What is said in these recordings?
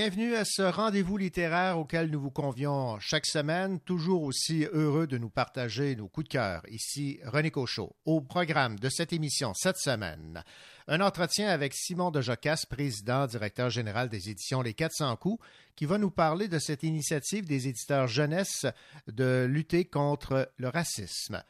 Bienvenue à ce rendez-vous littéraire auquel nous vous convions chaque semaine, toujours aussi heureux de nous partager nos coups de cœur. Ici René Cochot. Au programme de cette émission cette semaine, un entretien avec Simon de Jocasse, président, directeur général des éditions Les 400 coups, qui va nous parler de cette initiative des éditeurs jeunesse de lutter contre le racisme.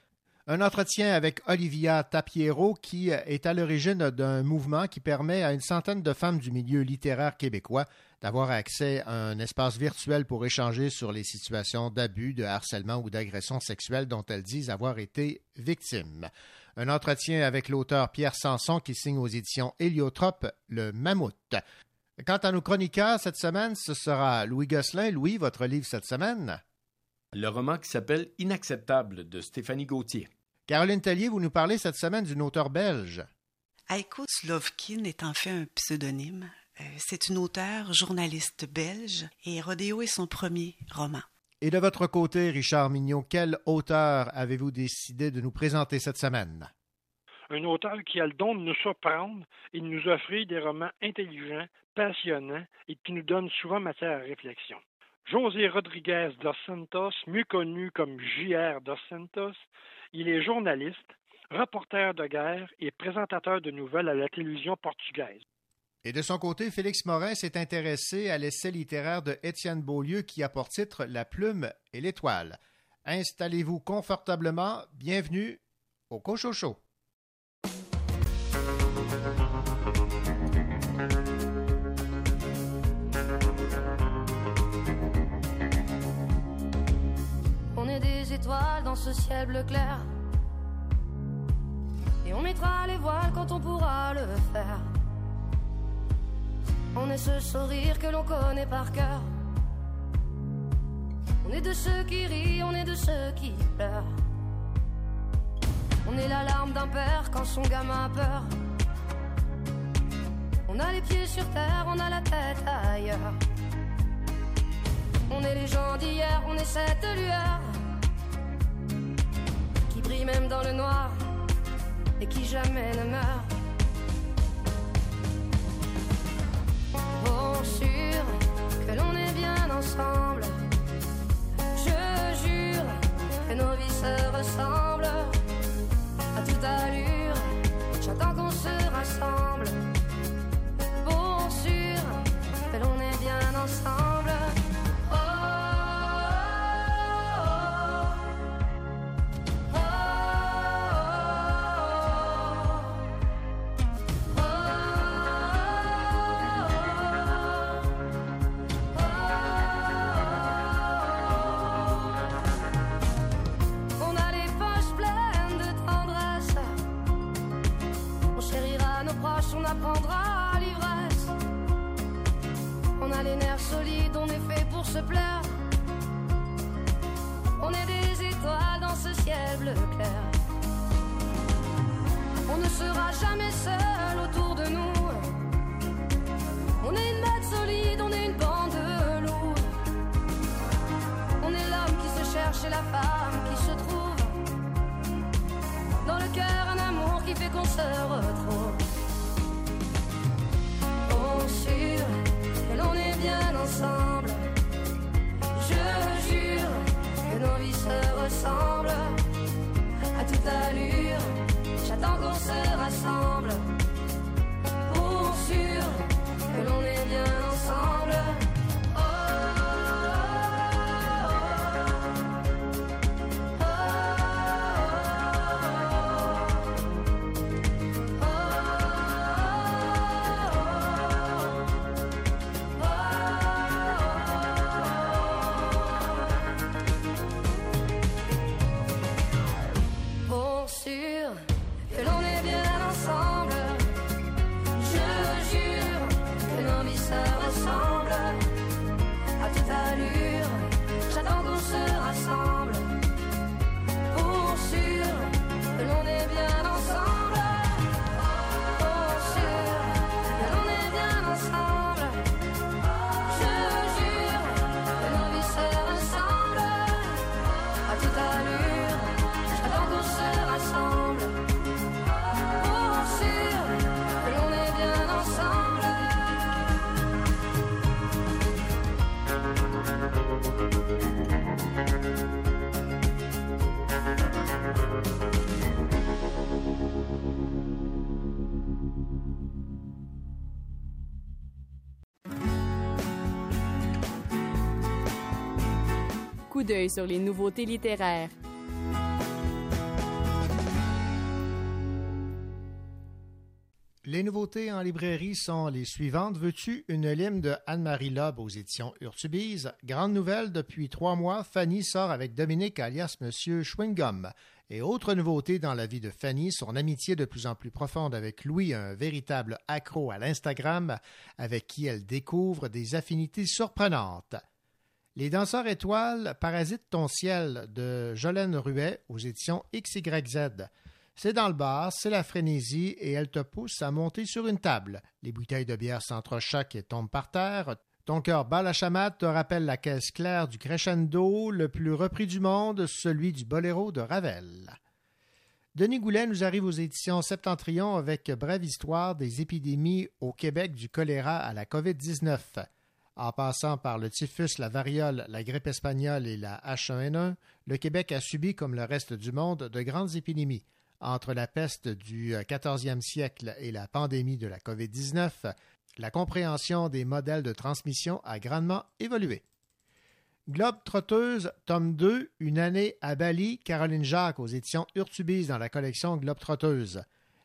Un entretien avec Olivia Tapiero, qui est à l'origine d'un mouvement qui permet à une centaine de femmes du milieu littéraire québécois d'avoir accès à un espace virtuel pour échanger sur les situations d'abus, de harcèlement ou d'agression sexuelle dont elles disent avoir été victimes. Un entretien avec l'auteur Pierre Sanson qui signe aux éditions Héliotrope Le Mammouth. Quant à nos chroniqueurs cette semaine, ce sera Louis Gosselin. Louis, votre livre cette semaine? Le roman qui s'appelle Inacceptable de Stéphanie Gauthier. Caroline Tellier, vous nous parlez cette semaine d'une auteure belge. Aiko Slovkin est en fait un pseudonyme. Euh, c'est une auteure, journaliste belge, et Rodéo est son premier roman. Et de votre côté, Richard Mignon, quel auteur avez-vous décidé de nous présenter cette semaine? Un auteur qui a le don de nous surprendre et de nous offrir des romans intelligents, passionnants et qui nous donnent souvent matière à réflexion. José Rodriguez dos Santos, mieux connu comme J.R. dos Santos, il est journaliste, reporter de guerre et présentateur de nouvelles à la télévision portugaise. Et de son côté, Félix Morin s'est intéressé à l'essai littéraire de Étienne Beaulieu qui a pour titre La plume et l'étoile. Installez-vous confortablement. Bienvenue au Cochocho. On est des étoiles dans ce ciel bleu clair. Et on mettra les voiles quand on pourra le faire. On est ce sourire que l'on connaît par cœur. On est de ceux qui rient, on est de ceux qui pleurent. On est la larme d'un père quand son gamin a peur. On a les pieds sur terre, on a la tête ailleurs. On est les gens d'hier, on est cette lueur qui brille même dans le noir et qui jamais ne meurt. Bon sûr que l'on est bien ensemble. Je jure que nos vies se ressemblent à toute allure. J'attends qu'on se rassemble. Bon sûr que l'on est bien ensemble. Se plaire. Sur les nouveautés littéraires. Les nouveautés en librairie sont les suivantes. Veux-tu une lime de Anne-Marie Loeb aux éditions Urtubise? Grande nouvelle, depuis trois mois, Fanny sort avec Dominique alias Monsieur Schwingum. Et autre nouveauté dans la vie de Fanny, son amitié de plus en plus profonde avec Louis, un véritable accro à l'Instagram, avec qui elle découvre des affinités surprenantes. Les danseurs étoiles parasitent ton ciel de Jolène Ruet aux éditions XYZ. C'est dans le bar, c'est la frénésie et elle te pousse à monter sur une table. Les bouteilles de bière s'entrechoquent et tombent par terre. Ton cœur bat la chamade te rappelle la caisse claire du crescendo, le plus repris du monde, celui du boléro de Ravel. Denis Goulet nous arrive aux éditions Septentrion avec brève histoire des épidémies au Québec du choléra à la COVID-19. En passant par le typhus, la variole, la grippe espagnole et la H1N1, le Québec a subi, comme le reste du monde, de grandes épidémies. Entre la peste du XIVe siècle et la pandémie de la COVID-19, la compréhension des modèles de transmission a grandement évolué. Globe Trotteuse, tome 2, Une année à Bali, Caroline Jacques aux éditions Urtubise dans la collection Globe Trotteuse.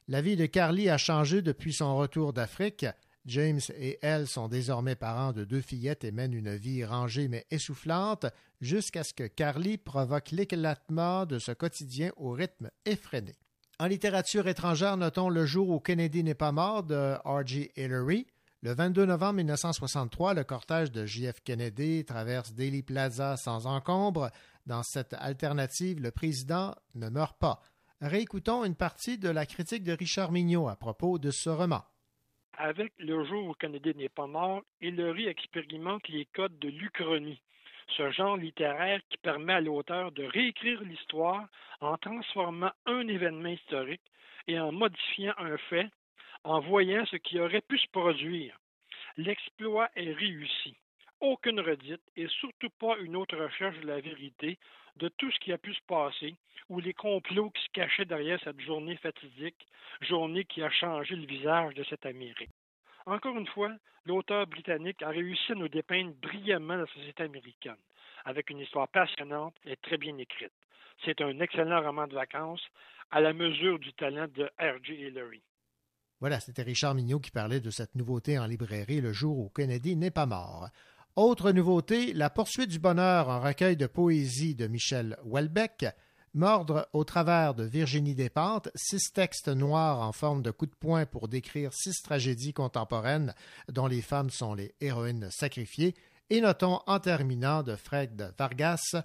La vie de Carly a changé depuis son retour d'Afrique. James et elle sont désormais parents de deux fillettes et mènent une vie rangée mais essoufflante jusqu'à ce que Carly provoque l'éclatement de ce quotidien au rythme effréné. En littérature étrangère, notons Le jour où Kennedy n'est pas mort de R.G. Hillary. Le 22 novembre 1963, le cortège de J.F. Kennedy traverse Daily Plaza sans encombre. Dans cette alternative, le président ne meurt pas. Réécoutons une partie de la critique de Richard Mignot à propos de ce roman. Avec Le jour où Kennedy n'est pas mort, Hillary expérimente les codes de l'Uchronie, ce genre littéraire qui permet à l'auteur de réécrire l'histoire en transformant un événement historique et en modifiant un fait, en voyant ce qui aurait pu se produire. L'exploit est réussi. Aucune redite et surtout pas une autre recherche de la vérité de tout ce qui a pu se passer ou les complots qui se cachaient derrière cette journée fatidique, journée qui a changé le visage de cette Amérique. Encore une fois, l'auteur britannique a réussi à nous dépeindre brillamment la société américaine, avec une histoire passionnante et très bien écrite. C'est un excellent roman de vacances à la mesure du talent de R.J. Hillary. Voilà, c'était Richard Mignot qui parlait de cette nouveauté en librairie le jour où Kennedy n'est pas mort. Autre nouveauté, La poursuite du bonheur, un recueil de poésie de Michel Houellebecq. Mordre au travers de Virginie Despentes, six textes noirs en forme de coup de poing pour décrire six tragédies contemporaines dont les femmes sont les héroïnes sacrifiées. Et notons en terminant de Fred Vargas,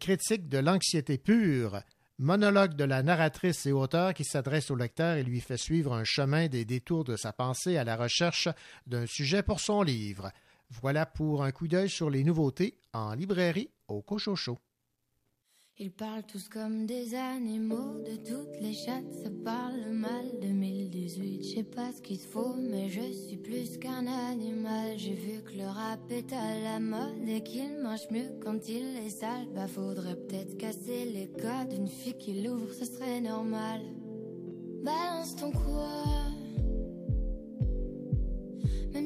critique de l'anxiété pure, monologue de la narratrice et auteur qui s'adresse au lecteur et lui fait suivre un chemin des détours de sa pensée à la recherche d'un sujet pour son livre. Voilà pour un coup d'œil sur les nouveautés en librairie au Cochocho. Ils parlent tous comme des animaux, de toutes les chattes, ça parle mal. 2018, je sais pas ce qu'il faut, mais je suis plus qu'un animal. J'ai vu que le rap est à la mode et qu'il mange mieux quand il est sale. Bah faudrait peut-être casser les codes, une fille qui l'ouvre, ce serait normal. Balance ton quoi?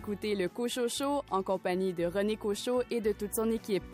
Écoutez le Cocho en compagnie de René Cocho et de toute son équipe.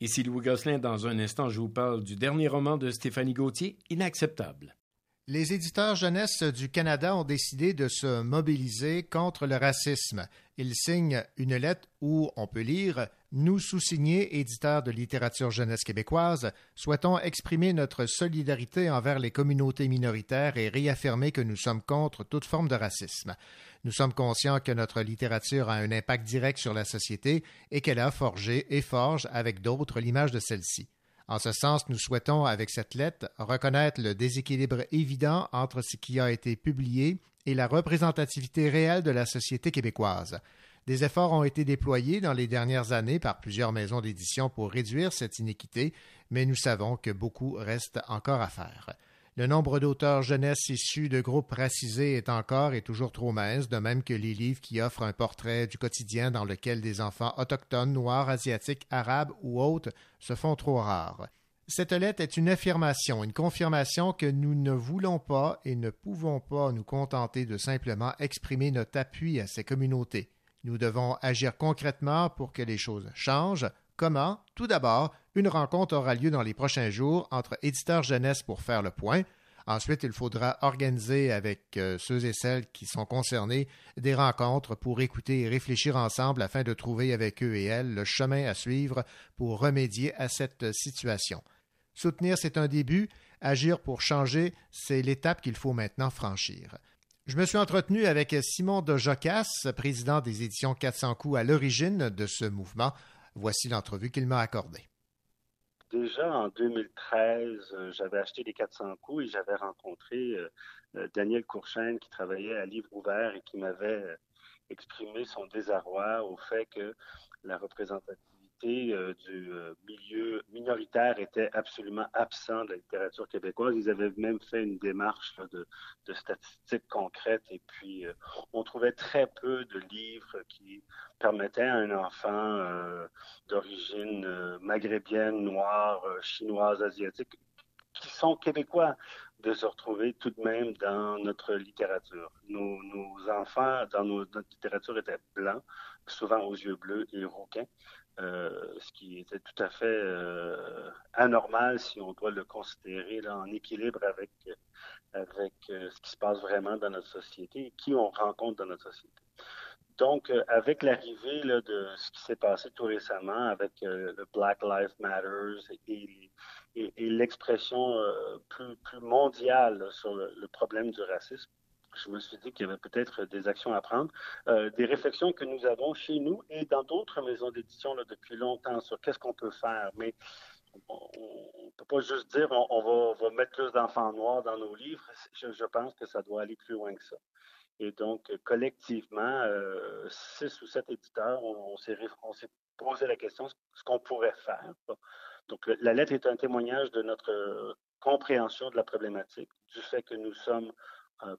Ici Louis Gosselin. Dans un instant, je vous parle du dernier roman de Stéphanie Gauthier, Inacceptable. Les éditeurs jeunesse du Canada ont décidé de se mobiliser contre le racisme. Ils signent une lettre où on peut lire Nous, sous-signés, éditeurs de littérature jeunesse québécoise, souhaitons exprimer notre solidarité envers les communautés minoritaires et réaffirmer que nous sommes contre toute forme de racisme. Nous sommes conscients que notre littérature a un impact direct sur la société et qu'elle a forgé et forge avec d'autres l'image de celle-ci. En ce sens, nous souhaitons, avec cette lettre, reconnaître le déséquilibre évident entre ce qui a été publié et la représentativité réelle de la société québécoise. Des efforts ont été déployés dans les dernières années par plusieurs maisons d'édition pour réduire cette inéquité, mais nous savons que beaucoup reste encore à faire. Le nombre d'auteurs jeunesse issus de groupes racisés est encore et toujours trop mince, de même que les livres qui offrent un portrait du quotidien dans lequel des enfants autochtones, noirs, asiatiques, arabes ou autres se font trop rares. Cette lettre est une affirmation, une confirmation que nous ne voulons pas et ne pouvons pas nous contenter de simplement exprimer notre appui à ces communautés. Nous devons agir concrètement pour que les choses changent, Comment? Tout d'abord, une rencontre aura lieu dans les prochains jours entre éditeurs jeunesse pour faire le point. Ensuite, il faudra organiser avec euh, ceux et celles qui sont concernés des rencontres pour écouter et réfléchir ensemble afin de trouver avec eux et elles le chemin à suivre pour remédier à cette situation. Soutenir, c'est un début. Agir pour changer, c'est l'étape qu'il faut maintenant franchir. Je me suis entretenu avec Simon de Jocas, président des éditions 400 coups à l'origine de ce mouvement. Voici l'entrevue qu'il m'a accordée. Déjà en 2013, euh, j'avais acheté les 400 coups et j'avais rencontré euh, euh, Daniel Courchaine qui travaillait à Livre ouvert et qui m'avait exprimé son désarroi au fait que la représentation euh, du milieu minoritaire était absolument absent de la littérature québécoise. Ils avaient même fait une démarche de, statistiques concrètes et puis on trouvait très peu de livres qui permettaient à un enfant d'origine maghrébienne, noire, chinoise, asiatique, qui sont québécois, de se retrouver tout de même dans notre littérature. Nos, enfants dans notre littérature étaient blancs, souvent aux yeux bleus et rouquins. Euh, ce qui était tout à fait euh, anormal si on doit le considérer en équilibre avec, euh, ce qui se passe vraiment dans notre société et qui on rencontre dans notre société. Donc, avec l'arrivée de ce qui s'est passé tout récemment avec le Black Lives Matters et, l'expression plus, plus, mondiale sur le, problème du racisme, je me suis dit qu'il y avait peut-être des actions à prendre, euh, des réflexions que nous avons chez nous et dans d'autres maisons d'édition depuis longtemps sur qu'est-ce qu'on peut faire. Mais on ne peut pas juste dire on, va, mettre plus d'enfants noirs dans nos livres. Je, pense que ça doit aller plus loin que ça. Et donc, collectivement, euh, six ou sept éditeurs, on, s'est posé la question ce qu'on pourrait faire. Donc, la lettre est un témoignage de notre compréhension de la problématique, du fait que nous sommes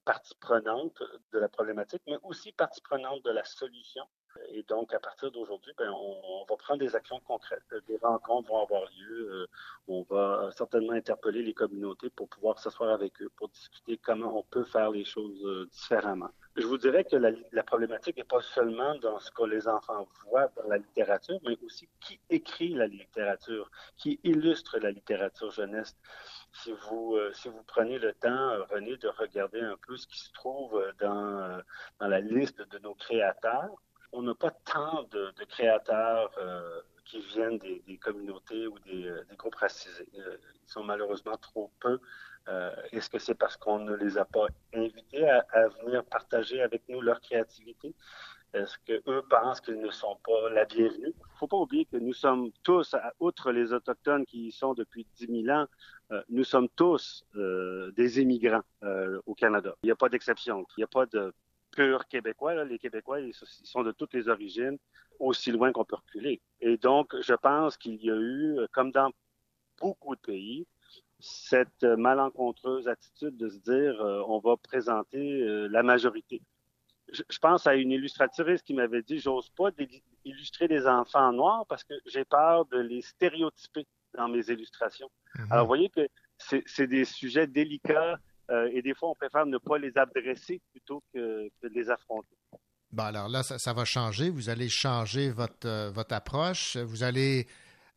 partie prenante de la problématique, mais aussi partie prenante de la solution. Et donc, à partir d'aujourd'hui, ben, on, va prendre des actions concrètes. Des rencontres vont avoir lieu. Euh, on va certainement interpeller les communautés pour pouvoir s'asseoir avec eux, pour discuter comment on peut faire les choses euh, différemment. Je vous dirais que la, problématique n'est pas seulement dans ce que les enfants voient dans la littérature, mais aussi qui écrit la littérature, qui illustre la littérature jeunesse si vous, euh, si vous prenez le temps, euh, René, de regarder un peu ce qui se trouve euh, dans la liste de nos créateurs, on n'a pas tant de, créateurs qui viennent des, communautés ou des, groupes racisés. ils sont malheureusement trop peu. Est-ce que c'est parce qu'on ne les a pas invités à, venir partager avec nous leur créativité? Est-ce qu'eux pensent qu'ils ne sont pas la bienvenue? Il ne faut pas oublier que nous sommes tous, outre les Autochtones qui y sont depuis 10 000 ans, euh, nous sommes tous euh, des immigrants euh, au Canada. Il n'y a pas d'exception. Il n'y a pas de purs Québécois. Les Québécois, ils sont de toutes les origines, aussi loin qu'on peut reculer. Et donc, je pense qu'il y a eu, comme dans beaucoup de pays, cette malencontreuse attitude de se dire on va présenter la majorité je, pense à une illustratrice qui m'avait dit j'ose pas illustrer des enfants noirs parce que j'ai peur de les stéréotyper dans mes illustrations. Mhm. Alors, vous voyez que c'est des sujets délicats euh, et des fois, on préfère ne pas les adresser plutôt que, de les affronter. Bon, alors là, ça, va changer. Vous allez changer votre, euh, votre approche. Vous allez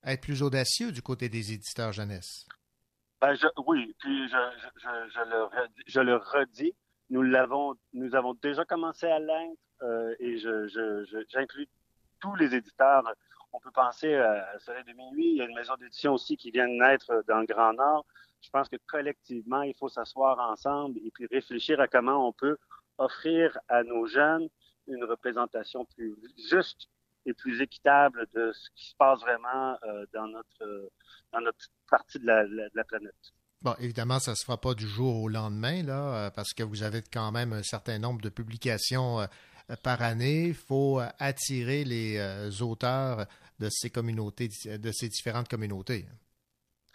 être plus audacieux du côté des éditeurs jeunesse. Ben, oui, puis je, le, je, le, redis, nous l'avons, nous avons déjà commencé à l'être euh, et j'inclus tous les éditeurs. On peut penser à Soleil de minuit. Il y a une maison d'édition aussi qui vient de naître dans le Grand Nord. Je pense que collectivement, il faut s'asseoir ensemble et puis réfléchir à comment on peut offrir à nos jeunes une représentation plus juste et plus équitable de ce qui se passe vraiment euh, dans notre dans notre partie de la, planète. Bon, évidemment, ça ne se fera pas du jour au lendemain, là, euh, parce que vous avez quand même un certain nombre de publications euh, par année. Il faut attirer les auteurs de ces communautés, de ces différentes communautés.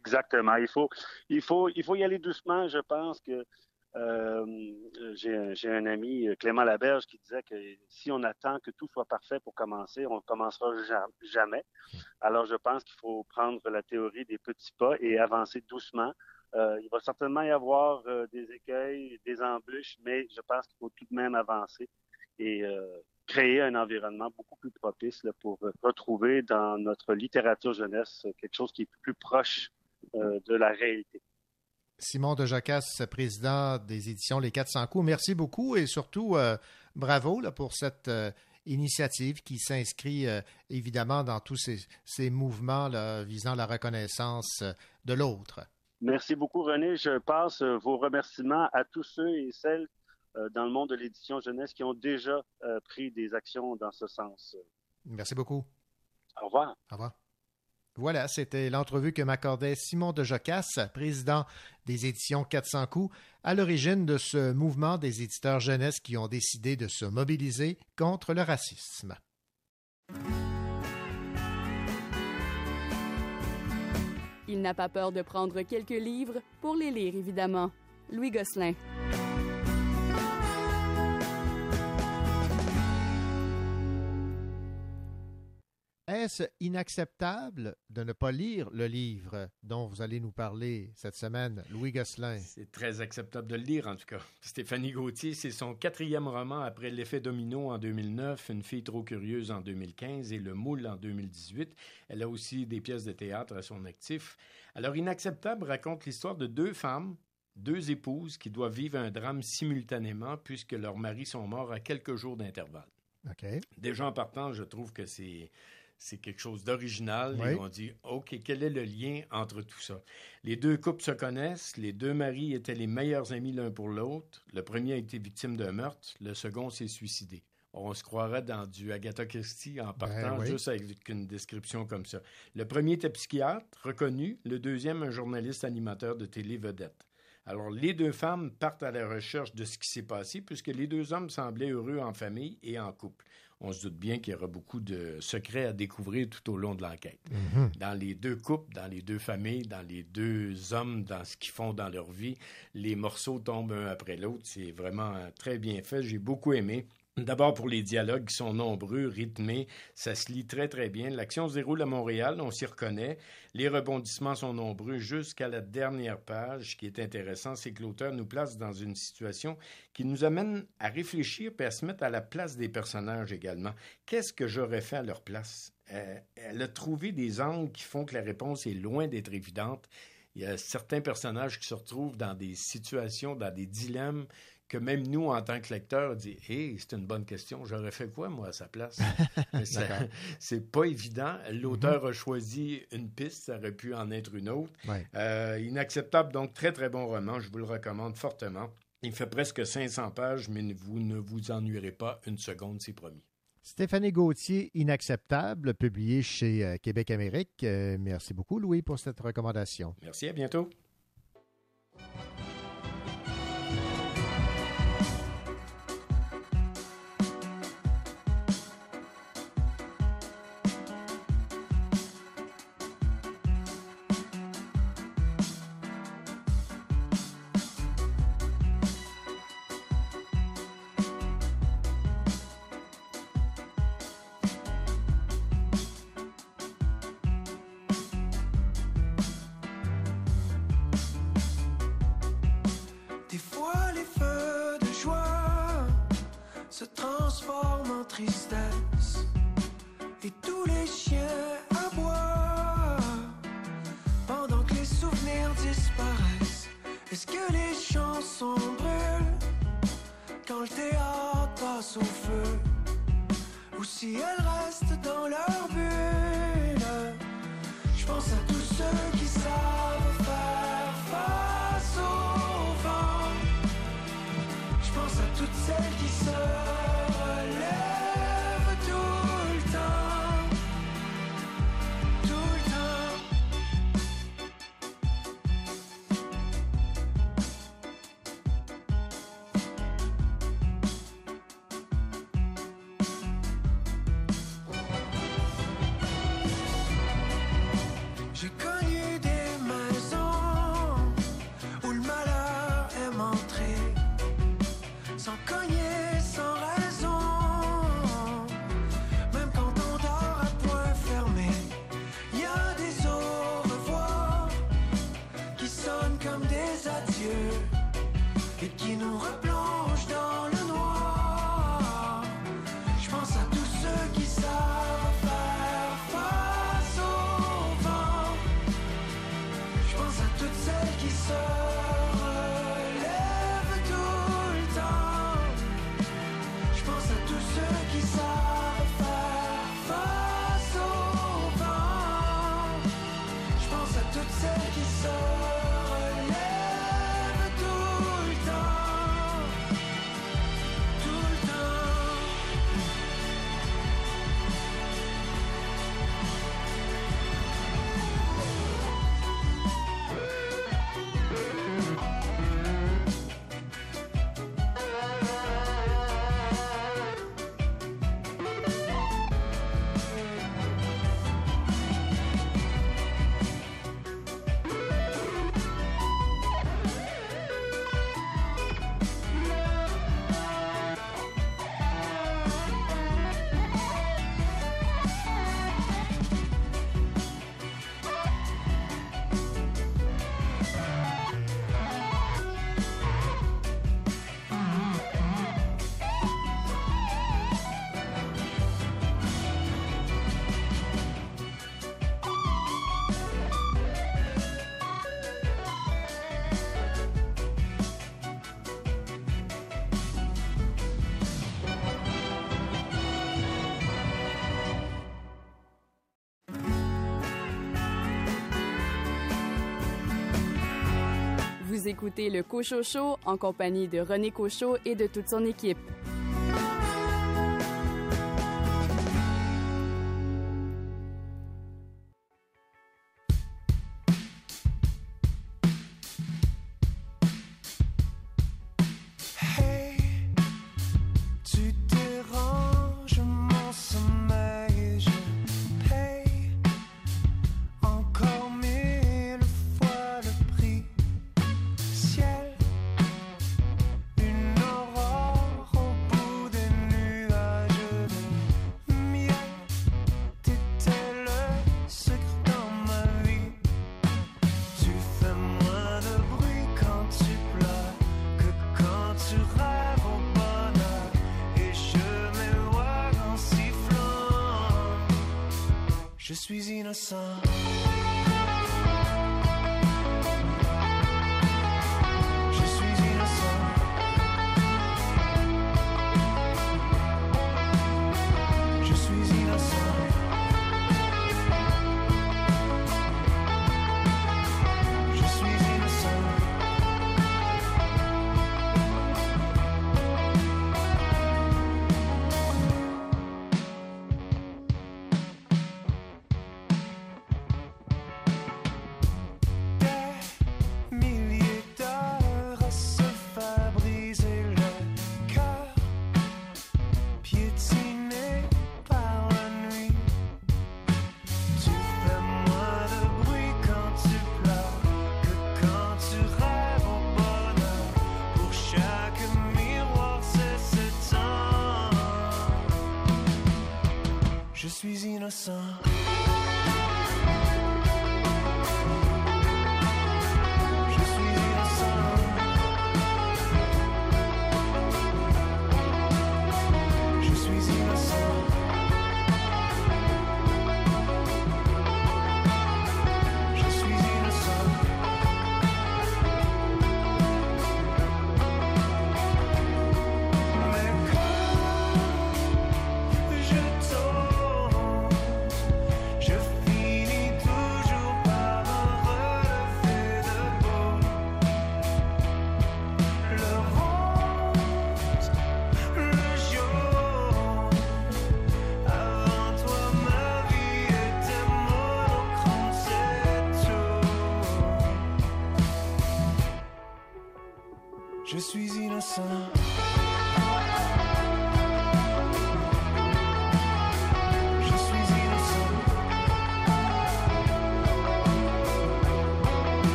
Exactement. Il faut, il faut, il faut y aller doucement. Je pense que euh, j'ai un ami, Clément Laberge, qui disait que si on attend que tout soit parfait pour commencer, on ne commencera jamais. Alors, je pense qu'il faut prendre la théorie des petits pas et avancer doucement. Euh, il va certainement y avoir euh, des écueils, des embûches, mais je pense qu'il faut tout de même avancer et créer un environnement beaucoup plus propice pour retrouver dans notre littérature jeunesse quelque chose qui est plus proche de la réalité. Simon de Jacasse, président des éditions Les 400 coups. Merci beaucoup et surtout euh, bravo là, pour cette euh, initiative qui s'inscrit euh, évidemment dans tous ces, mouvements visant la reconnaissance de l'autre. Merci beaucoup, René. Je passe vos remerciements à tous ceux et celles dans le monde de l'édition jeunesse qui ont déjà pris des actions dans ce sens. Merci beaucoup. Au revoir. Au revoir. Voilà, c'était l'entrevue que m'accordait Simon de Jocasse, président des éditions 400 coups, à l'origine de ce mouvement des éditeurs jeunesse qui ont décidé de se mobiliser contre le racisme. Il n'a pas peur de prendre quelques livres pour les lire, évidemment. Louis Gosselin. Est-ce inacceptable de ne pas lire le livre dont vous allez nous parler cette semaine, Louis Gosselin? C'est très acceptable de le lire, en tout cas. Stéphanie Gauthier, c'est son quatrième roman après L'effet domino en 2009, Une fille trop curieuse en 2015 et Le moule en 2018. Elle a aussi des pièces de théâtre à son actif. Alors, Inacceptable raconte l'histoire de deux femmes deux épouses qui doivent vivre un drame simultanément puisque leurs maris sont morts à quelques jours d'intervalle. Déjà en partant, je trouve que c'est c'est quelque chose d'original. Ils ont dit, OK, quel est le lien entre tout ça? Les deux couples se connaissent, les deux maris étaient les meilleurs amis l'un pour l'autre. Le premier a été victime d'un meurtre, le second s'est suicidé. On se croirait dans du Agatha Christie en ben partant juste avec une description comme ça. Le premier était psychiatre, reconnu. Le deuxième, un journaliste animateur de télé vedette. Alors, les deux femmes partent à la recherche de ce qui s'est passé, puisque les deux hommes semblaient heureux en famille et en couple on se doute bien qu'il y aura beaucoup de secrets à découvrir tout au long de l'enquête. Mhm. Dans les deux couples, dans les deux familles, dans les deux hommes, dans ce qu'ils font dans leur vie, les morceaux tombent un après l'autre. C'est vraiment très bien fait. J'ai beaucoup aimé. D'abord pour les dialogues qui sont nombreux, rythmés, ça se lit très très bien. L'action se déroule à Montréal, on s'y reconnaît. Les rebondissements sont nombreux jusqu'à la dernière page. Ce qui est intéressant, c'est que l'auteur nous place dans une situation qui nous amène à réfléchir et à se mettre à la place des personnages également. Qu'est-ce que j'aurais fait à leur place? Euh, elle a trouvé des angles qui font que la réponse est loin d'être évidente. Il y a certains personnages qui se retrouvent dans des situations, dans des dilemmes que même nous, en tant que lecteurs, dit Hé, c'est une bonne question, j'aurais fait quoi, moi, à sa place C'est pas évident. L'auteur a choisi une piste, ça aurait pu en être une autre. Euh, inacceptable, donc très, très bon roman, je vous le recommande fortement. Il fait presque 500 pages, mais vous ne vous ennuierez pas une seconde, c'est promis. Stéphanie Gauthier, Inacceptable, publié chez euh, Québec Amérique. Euh, merci beaucoup, Louis, pour cette recommandation. Merci, à bientôt. écoutez le Cochot Show en compagnie de René Cochot et de toute son équipe.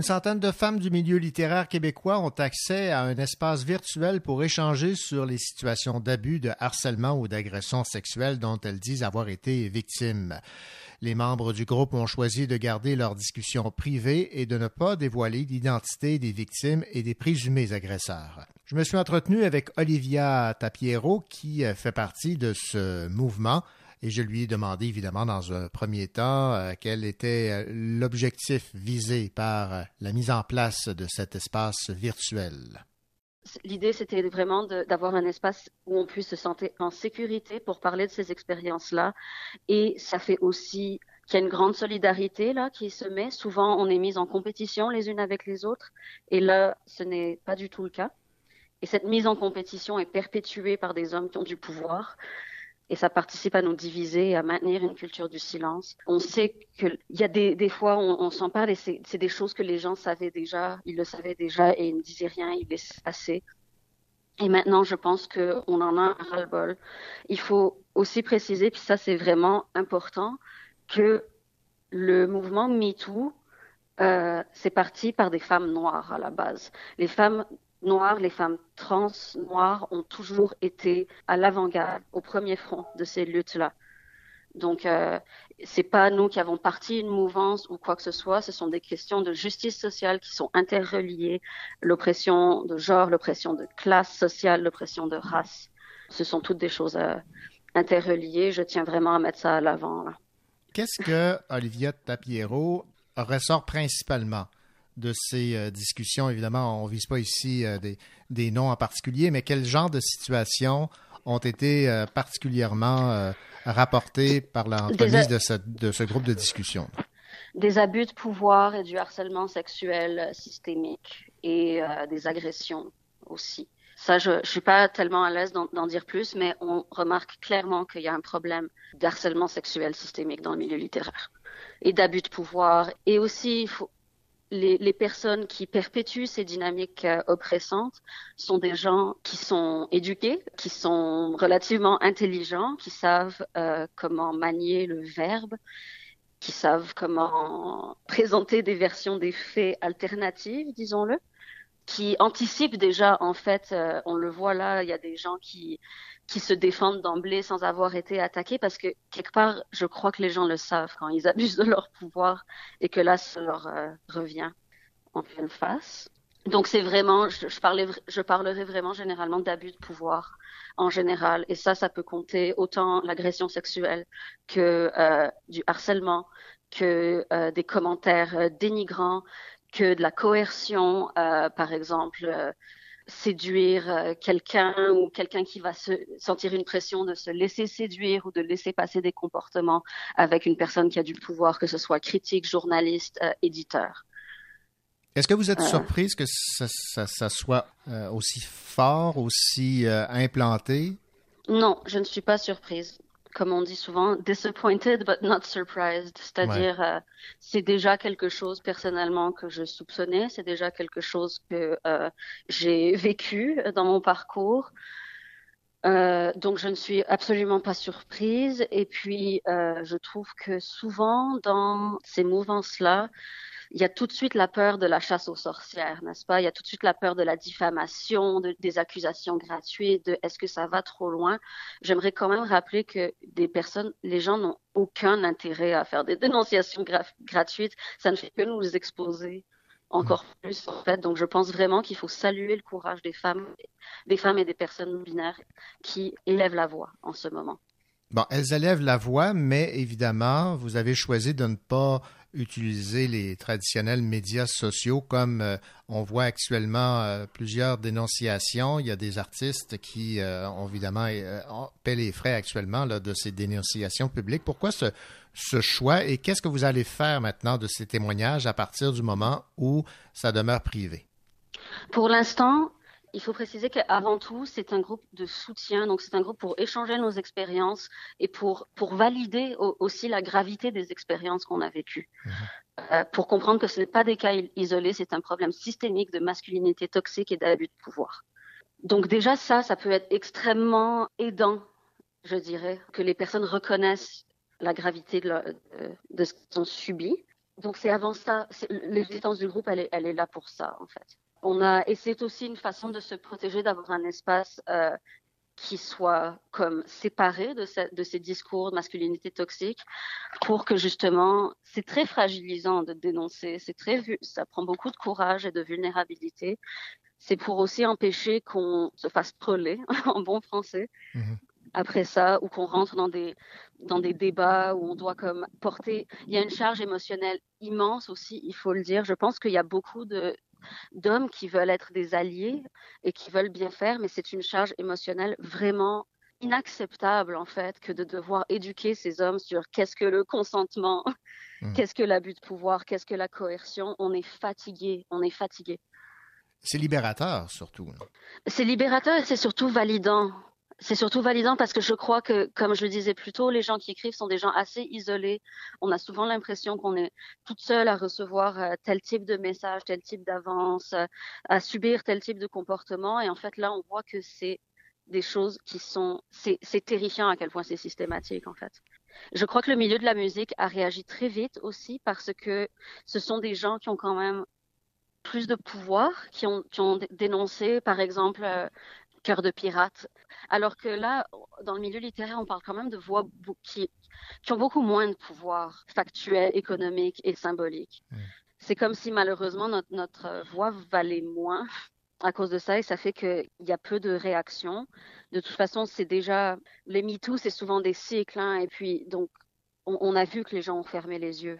Une centaine de femmes du milieu littéraire québécois ont accès à un espace virtuel pour échanger sur les situations d'abus, de harcèlement ou d'agression sexuelle dont elles disent avoir été victimes. Les membres du groupe ont choisi de garder leurs discussions privées et de ne pas dévoiler l'identité des victimes et des présumés agresseurs. Je me suis entretenu avec Olivia Tapiero qui euh, fait partie de ce mouvement et je lui ai demandé évidemment dans un premier temps euh, quel était euh, l'objectif visé par euh, la mise en place de cet espace virtuel. L'idée, c'était vraiment d'avoir un espace où on puisse se sentir en sécurité pour parler de ces expériences-là. Et ça fait aussi qu'il y a une grande solidarité là qui se met. Souvent, on est mis en compétition les unes avec les autres. Et là, ce n'est pas du tout le cas. Et cette mise en compétition est perpétuée par des hommes qui ont du pouvoir. Et ça participe à nous diviser à maintenir une culture du silence. On sait qu'il y a des, fois, on, on s'en parle et c'est des choses que les gens savaient déjà, ils le savaient déjà et ils ne disaient rien, ils laissaient passer. Et maintenant, je pense qu'on en a un ras-le-bol. Il faut aussi préciser, puis ça c'est vraiment important, que le mouvement MeToo, euh, c'est parti par des femmes noires à la base. Les femmes noires, les femmes trans noires ont toujours été à l'avant-garde, au premier front de ces luttes-là. Donc, euh, c'est pas nous qui avons parti une mouvance ou quoi que ce soit. Ce sont des questions de justice sociale qui sont interreliées. L'oppression de genre, l'oppression de classe sociale, l'oppression de race. Ce sont toutes des choses euh, interreliées. Je tiens vraiment à mettre ça à l'avant. Qu'est-ce que Olivia Tapiero ressort principalement? De ces euh, discussions? Évidemment, on ne vise pas ici euh, des, des noms en particulier, mais quel genre de situations ont été euh, particulièrement rapportées par l'entremise de ce, de ce groupe de discussion? des abus de pouvoir et du harcèlement sexuel systémique et des agressions aussi. Ça, je ne suis pas tellement à l'aise d'en d'en dire plus, mais on remarque clairement qu'il y a un problème d'harcèlement sexuel systémique dans le milieu littéraire et d'abus de pouvoir. Et aussi, il faut, les, personnes qui perpétuent ces dynamiques euh, oppressantes sont des gens qui sont éduqués, qui sont relativement intelligents, qui savent euh, comment manier le verbe qui savent comment présenter des versions des faits alternatives, disons-le, qui anticipent déjà, en fait, euh, on le voit là, il y a des gens qui, qui se défendent d'emblée sans avoir été attaqués parce que quelque part, je crois que les gens le savent quand ils abusent de leur pouvoir et que là, ça leur euh, revient en pleine face. Donc c'est vraiment, je, parlais, je parlerai vraiment généralement d'abus de pouvoir en général. Et ça, ça peut compter autant l'agression sexuelle que euh, du harcèlement, que euh, des commentaires dénigrants, que de la coercion, par exemple. Séduire euh, quelqu'un ou quelqu'un qui va se sentir une pression de se laisser séduire ou de laisser passer des comportements avec une personne qui a du pouvoir, que ce soit critique, journaliste, euh, éditeur. Est-ce que vous êtes Euh. surprise que ça, ça- ça soit euh, aussi fort, aussi implanté? Non, je ne suis pas surprise. Comme on dit souvent, disappointed but not surprised. C'est-à-dire, euh, c'est déjà quelque chose personnellement que je soupçonnais, c'est déjà quelque chose que euh, j'ai vécu dans mon parcours. Euh, donc je ne suis absolument pas surprise. Et puis, je trouve que souvent dans ces mouvances-là, il y a tout de suite la peur de la chasse aux sorcières, n'est-ce pas? Il y a tout de suite la peur de la diffamation, de, des accusations gratuites, de est-ce que ça va trop loin? J'aimerais quand même rappeler que des personnes, les gens n'ont aucun intérêt à faire des dénonciations gra- gratuites. Ça ne fait que nous exposer encore plus, en fait. Donc, je pense vraiment qu'il faut saluer le courage des femmes, des femmes et des personnes non binaires qui élèvent la voix en ce moment. Bon, elles élèvent la voix, mais évidemment, vous avez choisi de ne pas utiliser les traditionnels médias sociaux comme euh, on voit actuellement euh, plusieurs dénonciations. Il y a des artistes qui euh, ont évidemment paient les frais actuellement de ces dénonciations publiques. Pourquoi ce choix et qu'est-ce que vous allez faire maintenant de ces témoignages à partir du moment où ça demeure privé? Pour l'instant, il faut préciser qu'avant tout, c'est un groupe de soutien, donc c'est un groupe pour échanger nos expériences et pour, pour valider au- aussi la gravité des expériences qu'on a vécues. Euh, pour comprendre que ce n'est pas des cas isolés, c'est un problème systémique de masculinité toxique et d'abus de pouvoir. Donc déjà ça, ça peut être extrêmement aidant, je dirais, que les personnes reconnaissent la gravité de, de ce qu'ils ont subi. Donc c'est avant ça, l'existence du groupe, elle est, elle est là pour ça en fait. On a, et c'est aussi une façon de se protéger, d'avoir un espace euh, qui soit comme séparé de, ce- de ces discours de masculinité toxique pour que justement, c'est très fragilisant de dénoncer, c'est très, ça prend beaucoup de courage et de vulnérabilité. C'est pour aussi empêcher qu'on se fasse troller en bon français après ça, ou qu'on rentre dans des, dans des débats où on doit comme porter, il y a une charge émotionnelle immense aussi, il faut le dire. Je pense qu'il y a beaucoup de, d'hommes qui veulent être des alliés et qui veulent bien faire, mais c'est une charge émotionnelle vraiment inacceptable en fait que de devoir éduquer ces hommes sur qu'est-ce que le consentement, qu'est-ce que l'abus de pouvoir, qu'est-ce que la coercion. On est fatigué, on est fatigué. C'est libérateur surtout. là. C'est libérateur et c'est surtout validant. C'est surtout validant parce que je crois que, comme je le disais plus tôt, les gens qui écrivent sont des gens assez isolés. On a souvent l'impression qu'on est toute seule à recevoir euh, tel type de message, tel type d'avance, euh, à subir tel type de comportement. Et en fait, là, on voit que c'est des choses qui sont... C'est terrifiant à quel point c'est systématique, en fait. Je crois que le milieu de la musique a réagi très vite aussi parce que ce sont des gens qui ont quand même plus de pouvoir, qui ont, qui ont dé- dénoncé, par exemple, euh, Cœur de pirate. Alors que là, dans le milieu littéraire, on parle quand même de voix qui, qui ont beaucoup moins de pouvoir factuel, économique et symbolique. C'est comme si malheureusement notre, notre voix valait moins à cause de ça et ça fait qu'il y a peu de réactions. De toute façon, c'est déjà, les MeToo, c'est souvent des cycles hein, et puis donc on, on a vu que les gens ont fermé les yeux.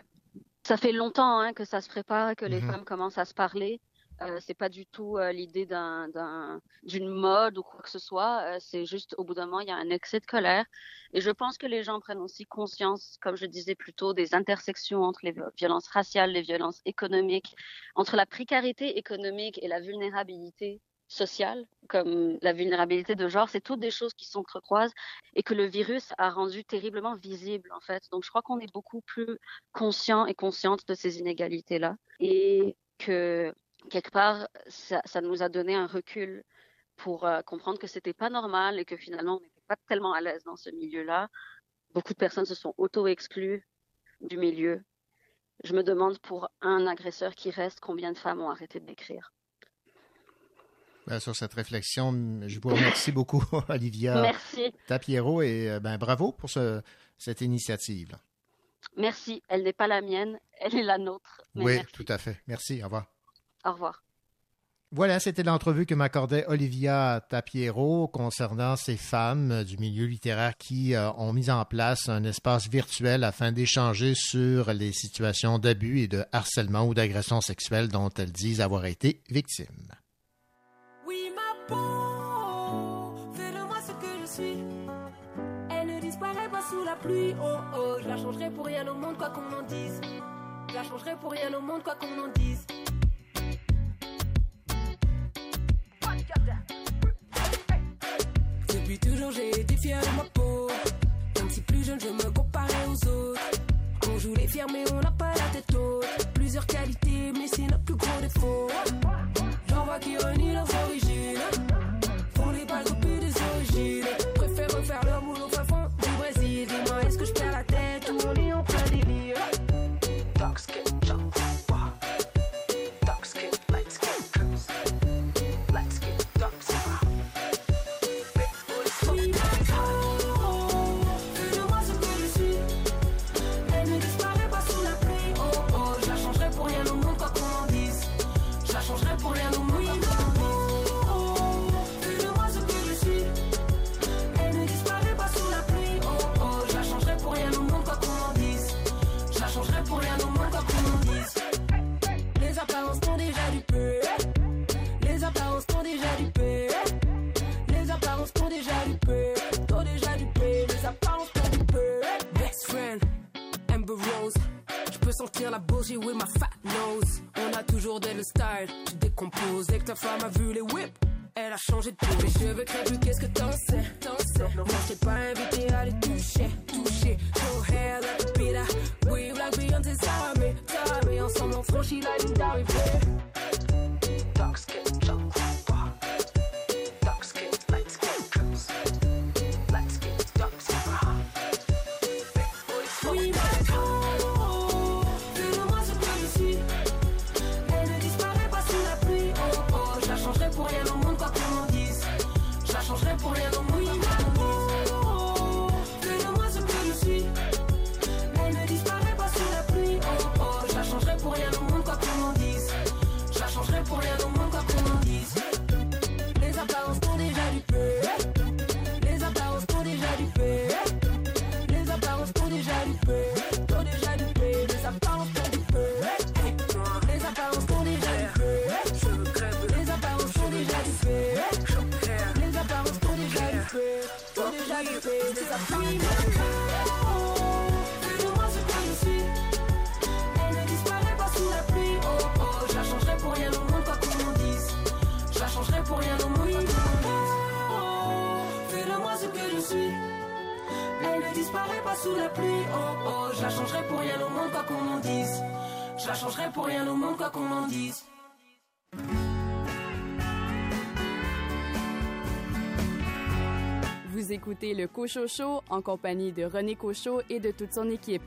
Ça fait longtemps hein, que ça se prépare, que les Mhm. femmes commencent à se parler. Euh, c'est pas du tout euh, l'idée d'un, d'un- d'une mode ou quoi que ce soit. Euh, c'est juste au bout d'un moment, il y a un excès de colère. Et je pense que les gens prennent aussi conscience, comme je disais plus tôt, des intersections entre les vi- violences raciales, les violences économiques, entre la précarité économique et la vulnérabilité sociale, comme la vulnérabilité de genre. C'est toutes des choses qui s'entrecroisent et que le virus a rendu terriblement visible, en fait. Donc, je crois qu'on est beaucoup plus conscient et consciente de ces inégalités-là. Et que quelque part, ça, ça nous a donné un recul pour euh, comprendre que c'était pas normal et que finalement, on n'était pas tellement à l'aise dans ce milieu-là. Beaucoup de personnes se sont auto-exclues du milieu. Je me demande pour un agresseur qui reste, combien de femmes ont arrêté d'écrire. Ben, sur cette réflexion, je vous remercie beaucoup, Olivia Merci. Tapiero, et euh, ben, bravo pour ce- cette initiative. Merci. Elle n'est pas la mienne, elle est la nôtre. Mais Oui, merci. tout à fait. Merci. Au revoir. Au revoir. Voilà, c'était l'entrevue que m'accordait Olivia Tapiero concernant ces femmes du milieu littéraire qui euh, ont mis en place un espace virtuel afin d'échanger sur les situations d'abus et de harcèlement ou d'agression sexuelle dont elles disent avoir été victimes. Oui, ma peau, fais de moi ce que je suis. Elle ne disparaît pas sous la pluie. Oh oh, je la changerai pour rien au monde, quoi qu'on en dise. Je la changerai pour rien au monde, quoi qu'on en dise. Depuis toujours, j'ai été fier de ma peau. Même si plus jeune, je me comparais aux autres. On joue les fiers, mais on n'a pas la tête haute. Plusieurs qualités, mais c'est notre plus gros défaut. J'en vois qui renient leurs origines. Font les balles copies des origines. Préfèrent refaire leur boulot au fin fond du Brésil. la bougie, oui, ma fat nose. On a toujours dès le style, tu décomposes. Dès que ta femme a vu les whips, elle a changé de peau. Les cheveux crépus, qu'est-ce que t'en sais? T'en sais? Non, je t'ai pas invité à les toucher, toucher. Your hair like a pita. We like Beyoncé, ça, mais, ensemble, on franchit la ligne d'arrivée. Dark skin. sous la pluie, oh oh, je la changerai pour rien au monde quoi qu'on en dise. Je la changerai pour rien au monde quoi qu'on en dise. Vous écoutez le Cochot Show en compagnie de René Cochot et de toute son équipe.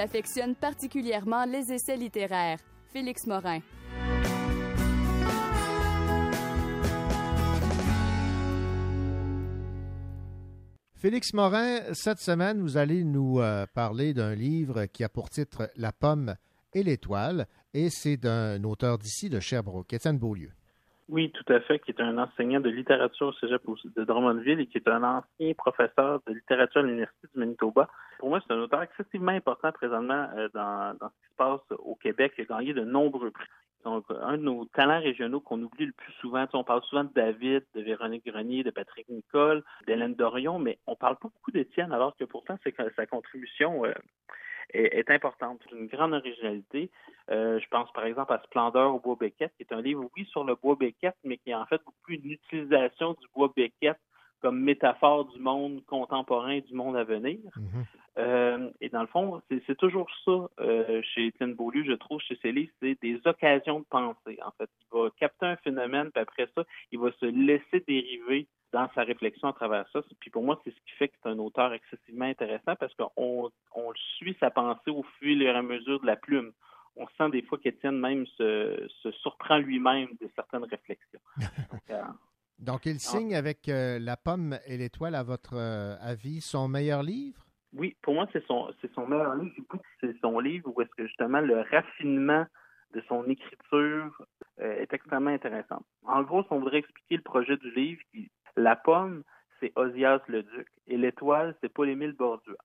Affectionne particulièrement les essais littéraires. Félix Morin. Félix Morin, cette semaine, vous allez nous euh, parler d'un livre qui a pour titre La pomme et l'étoile, et c'est d'un auteur d'ici, de Sherbrooke, Étienne Beaulieu. Oui, tout à fait, qui est un enseignant de littérature au cégep de Drummondville et qui est un ancien professeur de littérature à l'Université du Manitoba. Pour moi, c'est un auteur excessivement important présentement euh, dans, dans ce qui se passe au Québec. Il a gagné de nombreux prix. Donc, un de nos talents régionaux qu'on oublie le plus souvent, on parle souvent de David, de Véronique Grenier, de Patrick Nicole, d'Hélène Dorion, mais on parle pas beaucoup d'Étienne, alors que pourtant, c'est sa contribution euh, est, est, importante. Une grande originalité. Euh, je pense par exemple à Splendeur au bois Beckett, qui est un livre, oui, sur le bois Beckett, mais qui est en fait beaucoup une utilisation du bois Beckett comme métaphore du monde contemporain, du monde à venir. Mhm. Euh, et dans le fond, c'est toujours ça euh, chez Étienne Beaulieu, je trouve, chez ses livres, c'est des occasions de penser. En fait, il va capter un phénomène, puis après ça, il va se laisser dériver dans sa réflexion à travers ça. Puis pour moi, c'est ce qui fait que c'est un auteur excessivement intéressant parce qu'on on suit sa pensée au fur et à mesure de la plume. On sent des fois qu'Étienne même se, se surprend lui-même de certaines réflexions. Donc, euh, Donc, il signe avec euh, La pomme et l'étoile, à votre euh, avis, son meilleur livre? Oui, pour moi, c'est son, c'est son meilleur livre. C'est son livre où est-ce que justement le raffinement de son écriture euh, est extrêmement intéressant. En gros, si on voudrait expliquer le projet du livre, la pomme, c'est Osias le Duc et l'étoile, c'est Paul-Émile Bordua.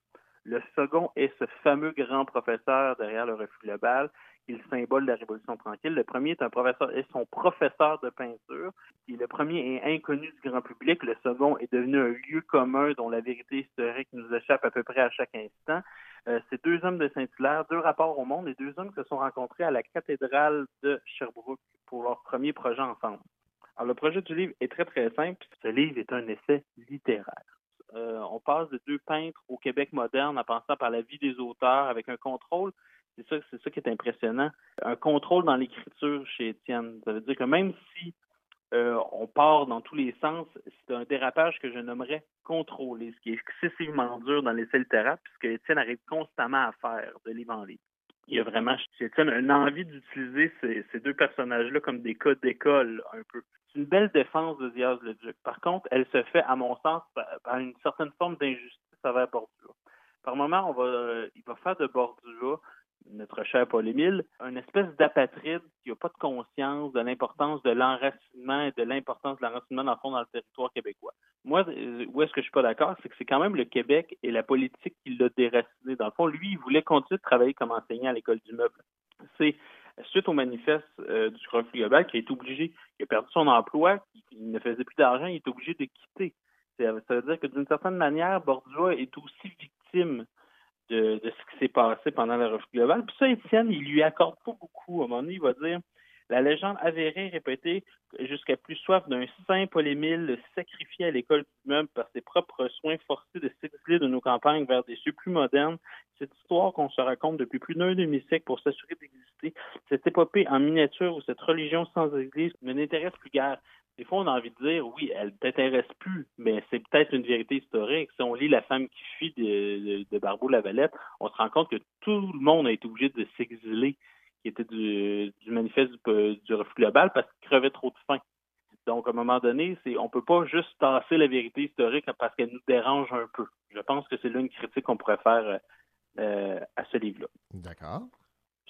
Le second est ce fameux grand professeur derrière le refus global qui le symbole de la Révolution tranquille. Le premier est un professeur, est son professeur de peinture. Le premier est inconnu du grand public. Le second est devenu un lieu commun dont la vérité historique nous échappe à peu près à chaque instant. Euh, c'est deux hommes de Saint-Hilaire, deux rapports au monde et deux hommes se sont rencontrés à la cathédrale de Sherbrooke pour leur premier projet ensemble. Alors, le projet du livre est très, très simple. Ce livre est un essai littéraire. Euh, on passe de deux peintres au Québec moderne en passant par la vie des auteurs avec un contrôle c'est ça, c'est ça qui est impressionnant. Un contrôle dans l'écriture chez Étienne. Ça veut dire que même si euh, on part dans tous les sens, c'est un dérapage que je nommerais contrôlé, ce qui est excessivement dur dans l'essai littéraire, puisque Étienne arrive constamment à faire de livre en livre. Il y a vraiment chez Étienne une envie d'utiliser ces, ces deux personnages-là comme des codes d'école, un peu. C'est une belle défense de Diaz le Duc. Par contre, elle se fait, à mon sens, par une certaine forme d'injustice envers Bordua. Par moment, on il va faire de Bordua notre cher Paul-Émile, une espèce d'apatride qui n'a pas de conscience de l'importance de l'enracinement et de l'importance de l'enracinement dans le fond dans le territoire québécois. Moi, euh, où est-ce que je suis pas d'accord, c'est que c'est quand même le Québec et la politique qui l'a déraciné. Dans le fond, lui, il voulait continuer de travailler comme enseignant à l'école du meuble. C'est suite au manifeste euh, du conflit global qui a été obligé, qui a perdu son emploi, il ne faisait plus d'argent, il est obligé de quitter. Ça veut dire que d'une certaine manière, Bordua est aussi victime de, ce qui s'est passé pendant la refus globale. Puis ça, Étienne, il lui accorde pas beaucoup. À un moment donné, il va dire la légende avérée répétée jusqu'à plus soif d'un saint Paul-Émile sacrifié à l'école du meuble par ses propres soins forcés de s'exiler de nos campagnes vers des cieux plus modernes. Cette histoire qu'on se raconte depuis plus d'un demi-siècle pour s'assurer d'exister, cette épopée en miniature où cette religion sans église ne n'intéresse plus guère. Des fois, on a envie de dire, oui, elle ne t'intéresse plus, mais c'est peut-être une vérité historique. Si on lit La femme qui fuit de, de, de Barbeau-Lavalette, on se rend compte que tout le monde a été obligé de s'exiler qui était du, manifeste du, refus global parce qu'il crevait trop de faim. Donc, à un moment donné, c'est on peut pas juste tasser la vérité historique parce qu'elle nous dérange un peu. Je pense que c'est là une critique qu'on pourrait faire euh, à ce livre-là. D'accord.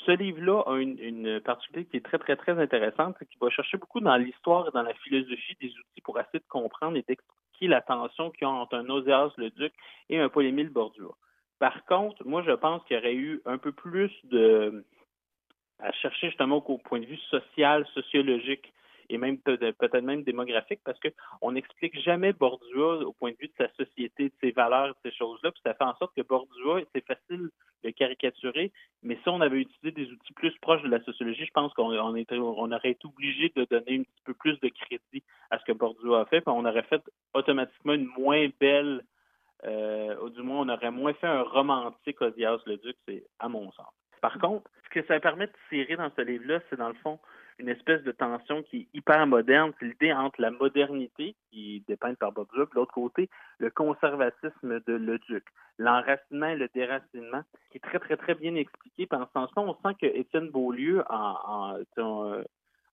Ce livre-là a une, particularité qui est très, très, très intéressante, qui va chercher beaucoup dans l'histoire et dans la philosophie des outils pour essayer de comprendre et d'expliquer la tension qu'il y a entre un Oséas le Duc et un Paul-Émile Bordua. Par contre, moi, je pense qu'il y aurait eu un peu plus de, à chercher justement au point de vue social, sociologique et même peut-être même démographique parce qu'on n'explique jamais Bordua au point de vue de sa société, de ses valeurs, de ces choses-là. Puis ça fait en sorte que Bordua, c'est facile de caricaturer, mais si on avait utilisé des outils plus proches de la sociologie, je pense qu'on on aurait été obligé de donner un petit peu plus de crédit à ce que Bordua a fait, puis on aurait fait automatiquement une moins belle, euh, ou du moins on aurait moins fait un romantique Odias le Duc, c'est à mon sens. Par contre, ce que ça permet de tirer dans ce livre-là, c'est dans le fond une espèce de tension qui est hyper moderne. C'est l'idée entre la modernité, qui est dépeinte par Bob Duke, de l'autre côté, le conservatisme de Le Duc, l'enracinement et le déracinement, qui est très, très, très bien expliqué. Puis en ce sens-là, on sent que Étienne Beaulieu, en,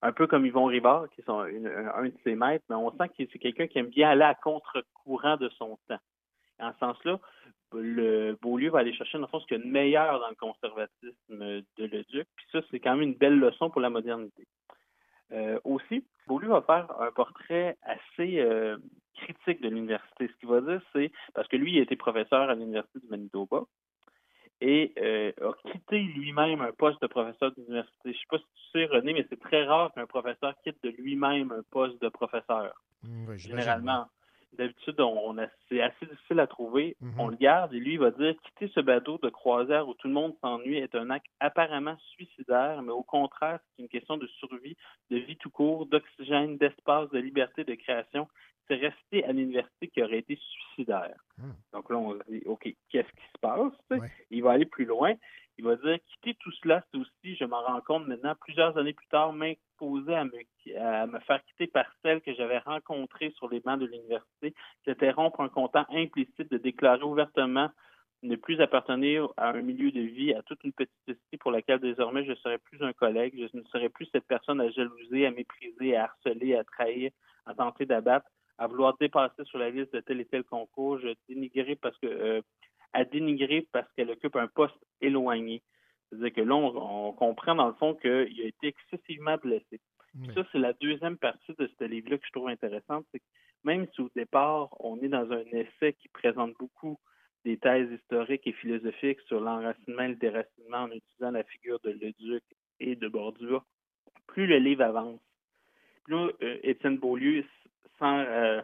un peu comme Yvon Rivard, qui est son- une- un de ses maîtres, mais on sent que c'est quelqu'un qui aime bien aller à contre-courant de son temps. En ce sens-là, le Beaulieu va aller chercher, dans le fond, ce qu'il y a de meilleur dans le conservatisme de Leduc. Puis ça, c'est quand même une belle leçon pour la modernité. Euh, aussi, Beaulieu va faire un portrait assez euh, critique de l'université. Ce qu'il va dire, c'est, parce que lui, il a été professeur à l'Université du Manitoba et euh, a quitté lui-même un poste de professeur d'université. Je ne sais pas si tu sais, René, mais c'est très rare qu'un professeur quitte de lui-même un poste de professeur. Mm, oui, j'imagine, Généralement. D'habitude, on, c'est assez difficile à trouver. Mhm. On le garde et lui, il va dire quitter ce bateau de croisière où tout le monde s'ennuie est un acte apparemment suicidaire, mais au contraire, c'est une question de survie, de vie tout court, d'oxygène, d'espace, de liberté, de création. C'est rester à l'université qui aurait été suicidaire. Hmm. Donc là, on se dit, OK, qu'est-ce qui se passe? Il va aller plus loin. Il va dire, quitter tout cela, c'est aussi, je m'en rends compte maintenant, plusieurs années plus tard, m'imposer à me, à me faire quitter par celle que j'avais rencontrée sur les bancs de l'université. C'était rompre un content implicite de déclarer ouvertement ne plus appartenir à un milieu de vie, à toute une petite société pour laquelle désormais je ne serais plus un collègue, je ne serais plus cette personne à jalouser, à mépriser, à harceler, à trahir, à tenter d'abattre, à vouloir dépasser sur la liste de tel et tel concours, je dénigrer parce que euh, à dénigrer parce qu'elle occupe un poste éloigné. C'est-à-dire que là, on, on comprend dans le fond qu'il a été excessivement blessé. Puis Ça, c'est la deuxième partie de ce livre-là que je trouve intéressante. C'est que même si au départ, on est dans un essai qui présente beaucoup des thèses historiques et philosophiques sur l'enracinement et le déracinement en utilisant la figure de Leduc et de Bordure, plus le livre avance, plus euh, Étienne Beaulieu euh,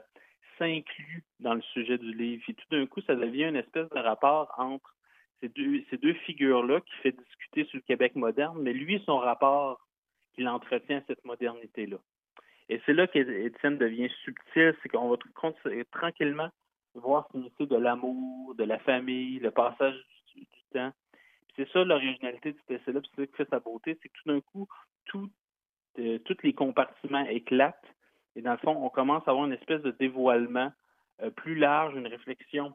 s'inclut dans le sujet du livre. Et tout d'un coup, ça devient une espèce de rapport entre ces deux, ces deux figures-là qui fait discuter sur le Québec moderne, mais lui, son rapport qu'il entretient à cette modernité-là. Et c'est là qu'Étienne devient subtil, c'est qu'on va tranquillement voir s'initier de l'amour, de la famille, le passage du, temps. C'est ça l'originalité du essai-là, c'est ça qui fait sa beauté, c'est que tout d'un coup, tout, euh, tous les compartiments éclatent, et dans le fond, on commence à avoir une espèce de dévoilement euh, plus large, une réflexion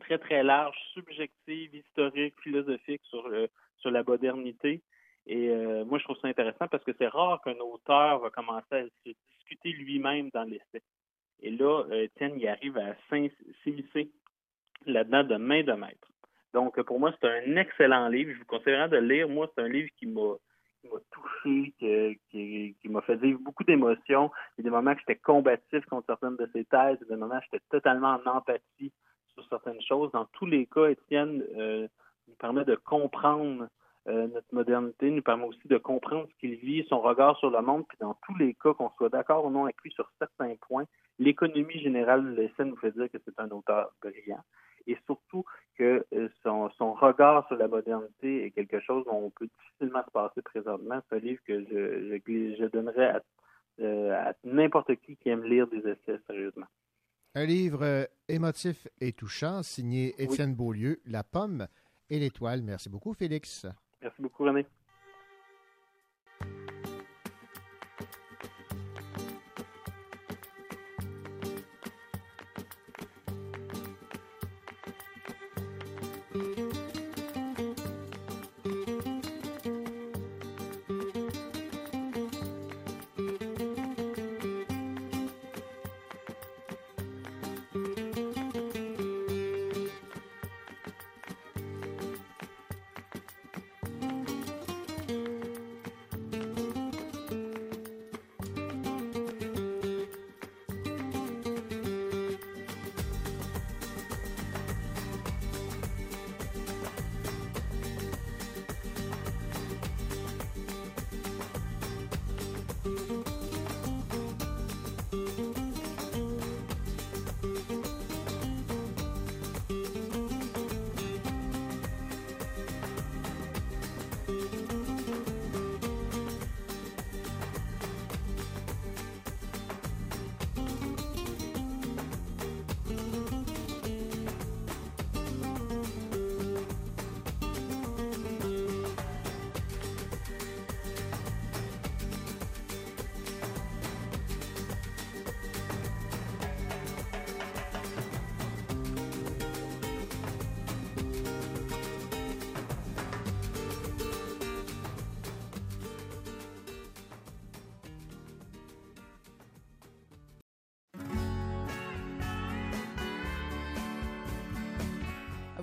très, très large, subjective, historique, philosophique sur, euh, sur la modernité. Et euh, moi, je trouve ça intéressant parce que c'est rare qu'un auteur va commencer à se discuter lui-même dans l'essai. Et là, Étienne y arrive à s'immiscer là-dedans de main de maître. Donc, pour moi, c'est un excellent livre. Je vous conseille vraiment de le lire. Moi, c'est un livre qui m'a qui m'a touché, que- qui, qui m'a fait vivre beaucoup d'émotions. Il y a des moments que j'étais combatif contre certaines de ses thèses, il y a des moments où j'étais totalement en empathie sur certaines choses. Dans tous les cas, Étienne euh, nous permet de comprendre euh, notre modernité, nous permet aussi de comprendre ce qu'il vit, son regard sur le monde, puis dans tous les cas, qu'on soit d'accord ou non avec lui sur certains points, l'économie générale de l'essai nous fait dire que c'est un auteur brillant. Et surtout que euh, son, son regard sur la modernité est quelque chose dont on peut difficilement se passer présentement. C'est un livre que je, je, je donnerais à, euh, à n'importe qui qui aime lire des essais, sérieusement. Un livre euh, émotif et touchant, signé Oui. Étienne Beaulieu, La pomme et l'étoile. Merci beaucoup, Félix. Merci beaucoup, René.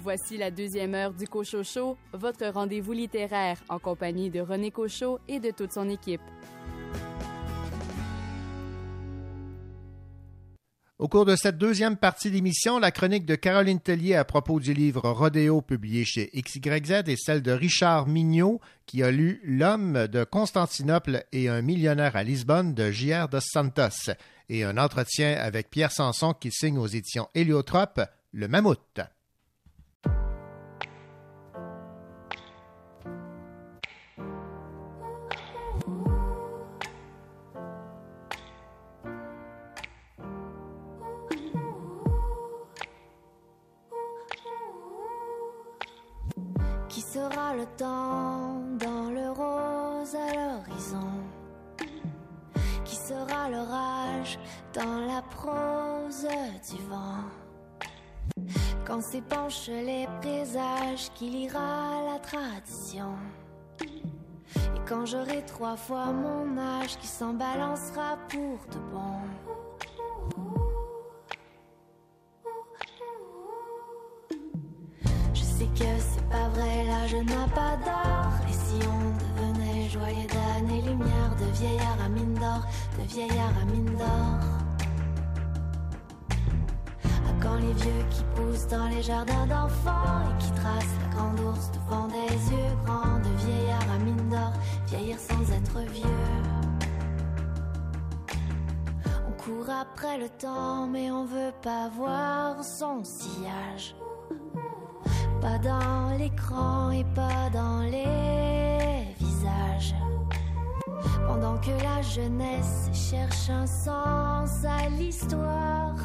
Voici la deuxième heure du Cochocho, votre rendez-vous littéraire en compagnie de René Cochot et de toute son équipe. Au cours de cette deuxième partie d'émission, la chronique de Caroline Tellier à propos du livre Rodéo publié chez XYZ et celle de Richard Mignot qui a lu L'homme de Constantinople et un millionnaire à Lisbonne de J.R. dos Santos et un entretien avec Pierre Sanson qui signe aux éditions Héliotrope Le Mammouth. Le temps dans le rose à l'horizon. Qui sera l'orage dans la prose du vent? Quand s'épanchent les présages qui lira la tradition. Et quand j'aurai trois fois mon âge qui s'en balancera pour de bon pas vrai, l'âge n'a pas d'or. Et si on devenait joyeux d'années lumière, de vieillard à mine d'or, de vieillard à mine d'or. À quand les vieux qui poussent dans les jardins d'enfants et qui tracent la grande ours devant des yeux grands, de vieillard à mine d'or, vieillir sans être vieux. On court après le temps, mais on veut pas voir son sillage. Pas dans l'écran et pas dans les visages. Pendant que la jeunesse cherche un sens à l'histoire,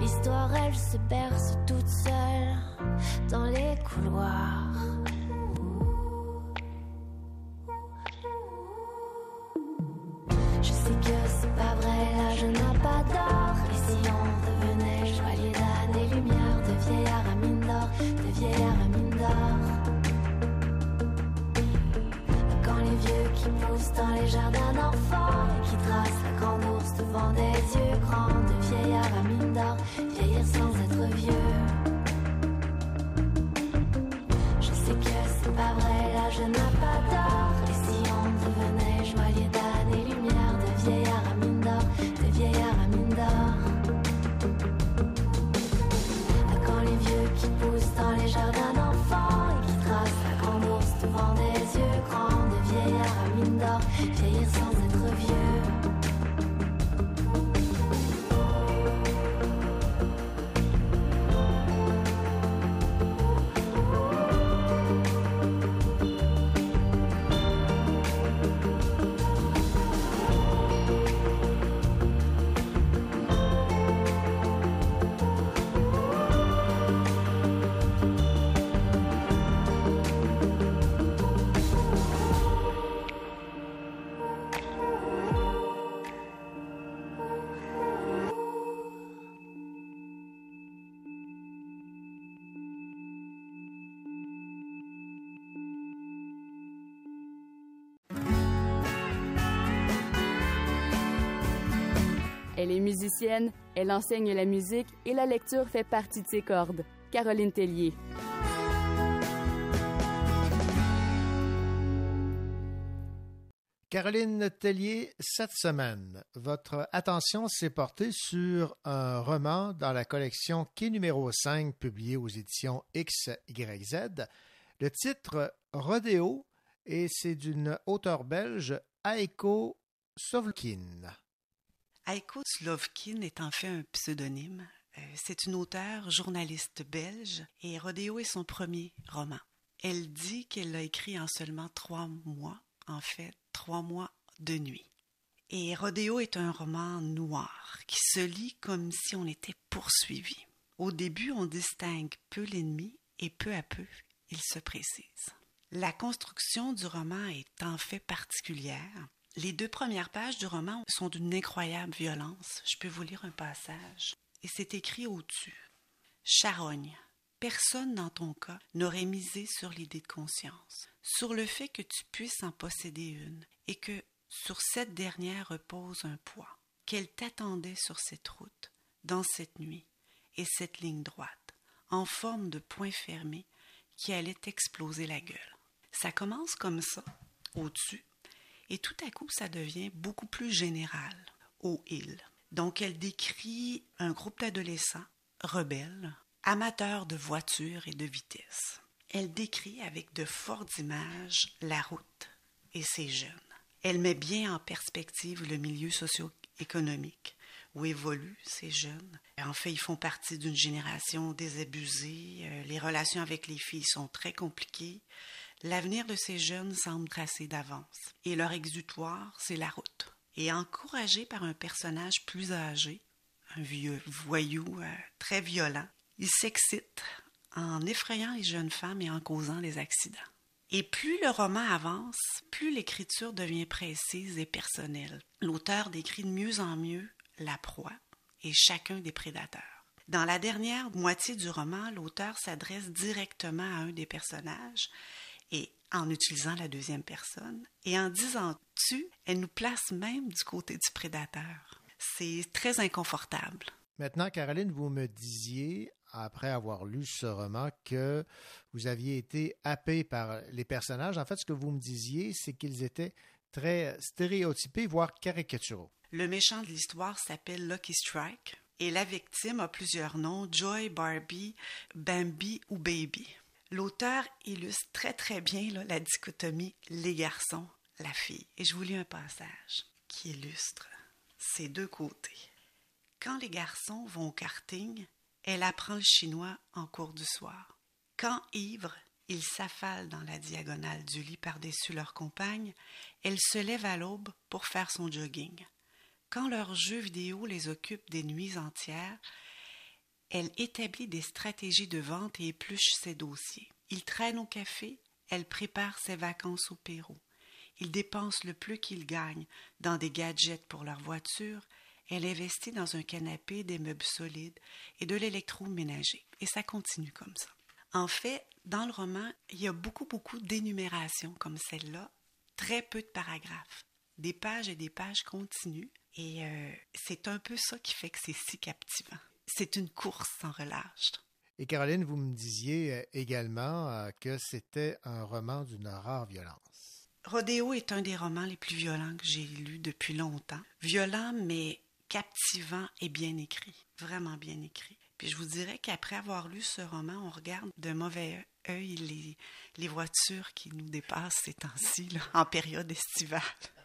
l'histoire elle se berce toute seule dans les couloirs. Je sais que c'est pas vrai, l'âge n'a pas d'or. Et si on dans les jardins d'enfants qui tracent la grande ours devant des yeux grands, de vieillard à mine d'or, vieillir sans être vieux. Je sais que c'est pas vrai, l'âge n'a pas d'or. Et si on devenait joaillier d'années lumière, de vieillard à mine d'or, de vieillard à mine d'or. À quand les vieux qui poussent dans les jardins d'enfants Elle est musicienne, elle enseigne la musique et la lecture fait partie de ses cordes. Caroline Tellier. Caroline Tellier, cette semaine, votre attention s'est portée sur un roman dans la collection Quai numéro 5 publié aux éditions XYZ. Le titre Rodéo et c'est d'une auteure belge, Aiko Sovkin. Aiko Slovkin est en fait un pseudonyme. Euh, C'est une auteure, journaliste belge, et Rodéo est son premier roman. Elle dit qu'elle l'a écrit en seulement trois mois, en fait, trois mois de nuit. Et Rodéo est un roman noir qui se lit comme si on était poursuivi. Au début, on distingue peu l'ennemi et peu à peu, il se précise. La construction du roman est en fait particulière. Les deux premières pages du roman sont d'une incroyable violence. Je peux vous lire un passage. Et c'est écrit au-dessus. Charogne. Personne dans ton cas n'aurait misé sur l'idée de conscience, sur le fait que tu puisses en posséder une, et que sur cette dernière repose un poids, qu'elle t'attendait sur cette route, dans cette nuit, et cette ligne droite, en forme de point fermé qui allait exploser la gueule. Ça commence comme ça, au-dessus, et tout à coup, ça devient beaucoup plus général, au il. Donc, elle décrit un groupe d'adolescents rebelles, amateurs de voitures et de vitesse. Elle décrit avec de fortes images la route et ses jeunes. Elle met bien en perspective le milieu socio-économique où évoluent ces jeunes. En fait, ils font partie d'une génération désabusée. Euh, les relations avec les filles sont très compliquées. L'avenir de ces jeunes semble tracé d'avance. Et leur exutoire, c'est la route. Et encouragé par un personnage plus âgé, un vieux voyou euh, très violent, il s'excite en effrayant les jeunes femmes et en causant des accidents. Et plus le roman avance, plus l'écriture devient précise et personnelle. L'auteur décrit de mieux en mieux la proie et chacun des prédateurs. Dans la dernière moitié du roman, l'auteur s'adresse directement à un des personnages en utilisant la deuxième personne et en disant tu, elle nous place même du côté du prédateur. C'est très inconfortable. Maintenant, Caroline, vous me disiez, après avoir lu ce roman, que vous aviez été happé par les personnages. En fait, ce que vous me disiez, c'est qu'ils étaient très stéréotypés, voire caricaturaux. Le méchant de l'histoire s'appelle Lucky Strike et la victime a plusieurs noms, Joy, Barbie, Bambi ou Baby. L'auteur illustre très très bien la dichotomie les garçons, la fille. Et je vous lis un passage qui illustre ces deux côtés. Quand les garçons vont au karting, elle apprend le chinois en cours du soir. Quand ivre, ils s'affalent dans la diagonale du lit par-dessus leur compagne, elle se lève à l'aube pour faire son jogging. Quand leurs jeux vidéo les occupent des nuits entières, elle établit des stratégies de vente et épluche ses dossiers. Il traîne au café, elle prépare ses vacances au Pérou. Ils dépensent le plus qu'ils gagnent dans des gadgets pour leur voiture. Elle investit dans un canapé, des meubles solides et de l'électroménager. Et ça continue comme ça. En fait, dans le roman, il y a beaucoup, beaucoup d'énumérations comme celle-là, très peu de paragraphes, des pages et des pages continues, et euh, c'est un peu ça qui fait que c'est si captivant. C'est une course sans relâche. Et Caroline, vous me disiez euh, également euh, que c'était un roman d'une rare violence. Rodéo est un des romans les plus violents que j'ai lus depuis longtemps. Violent, mais captivant et bien écrit. Vraiment bien écrit. Puis je vous dirais qu'après avoir lu ce roman, on regarde de mauvais œil les, les voitures qui nous dépassent ces temps-ci, en période estivale.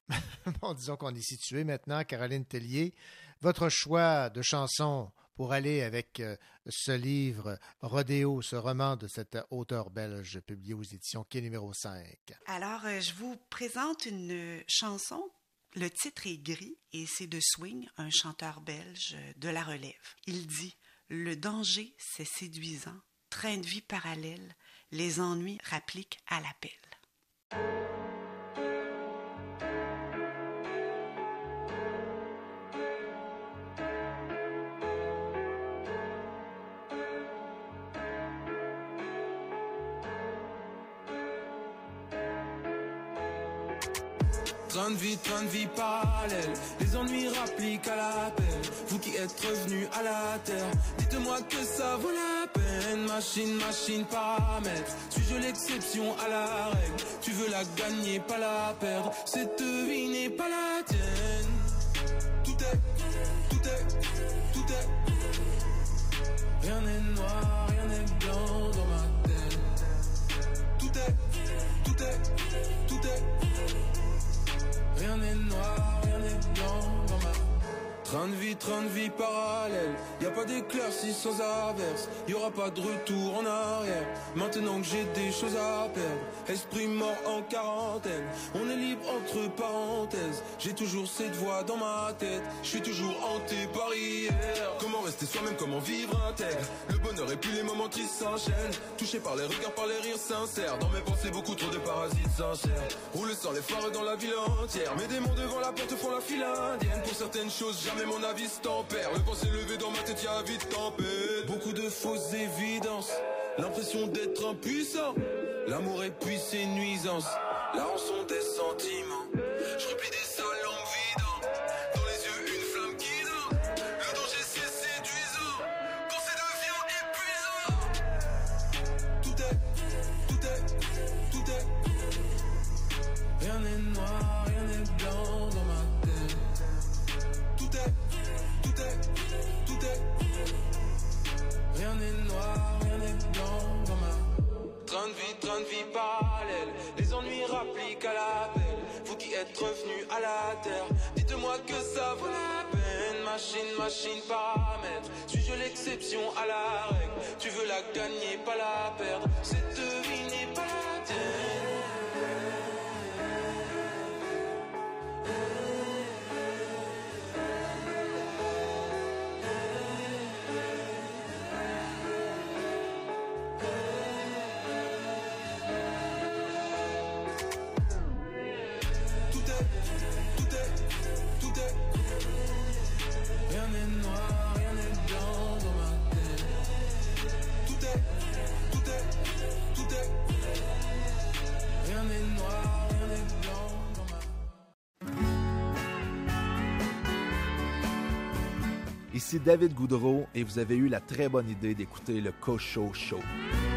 bon, disons qu'on est situé maintenant, Caroline Tellier. Votre choix de chanson pour aller avec euh, ce livre Rodéo, ce roman de cet auteur belge publié aux éditions Quai numéro 5. Alors, euh, je vous présente une chanson. Le titre est gris et c'est de Swing, un chanteur belge de la relève. Il dit Le danger, c'est séduisant. Train de vie parallèle, les ennuis rappliquent à l'appel. Train de vie parallèle. Les ennuis rappliquent à l'appel. Vous qui êtes revenus à la terre, dites-moi que ça vaut la peine. Machine, machine, paramètre. Suis-je l'exception à la règle? Tu veux la gagner, pas la perdre. Cette vie n'est pas la tienne. Tout est, tout est, tout est. Rien n'est noir, Rien n'est noir, rien n'est blanc dans ma Train de vie, train de vie parallèle. Y a pas d'éclaircie sans averse. Y aura pas de retour en arrière. Maintenant que j'ai des choses à perdre. Esprit mort en quarantaine. On est libre entre parenthèses. J'ai toujours cette voix dans ma tête. Je suis toujours hanté par hier. Comment rester soi-même, comment vivre intègre? Le bonheur et puis les moments tristes s'enchaînent. Touché par les regards, par les rires sincères. Dans mes pensées, beaucoup trop de parasites sincères. Roule sans les phares dans la ville entière. Mes démons devant la porte font la file indienne. Pour certaines choses, jamais mon avis tempère. Le pensée levé dans ma tête, y'a vite tempête. Beaucoup de fausses évidences. L'impression d'être impuissant. L'amour et puis ses nuisances. La rançon des sentiments. Je replie des sols train de vie, train de vie parallèle. Les ennuis rappliquent à la belle. Vous qui êtes revenu à la terre, dites-moi que ça vaut la peine. Machine, machine, paramètre. Suis-je l'exception à la règle? Tu veux la gagner, pas la perdre. Cette vie n'est pas la tienne. Ici David Goudreau et vous avez eu la très bonne idée d'écouter le Cocho Show. Nous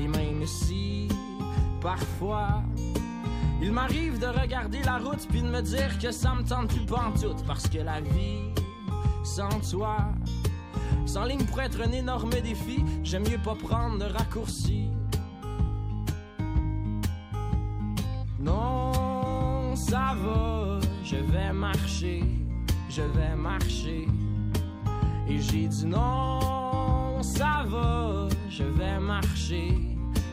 Et même si, parfois, il m'arrive de regarder la route puis de me dire que ça me tente plus tout parce que la vie, sans toi, sans ligne pourrait être un énorme défi. J'aime mieux pas prendre de raccourcis. Non, ça va, je vais marcher, je vais marcher. Et j'ai dit non, ça va, je vais marcher,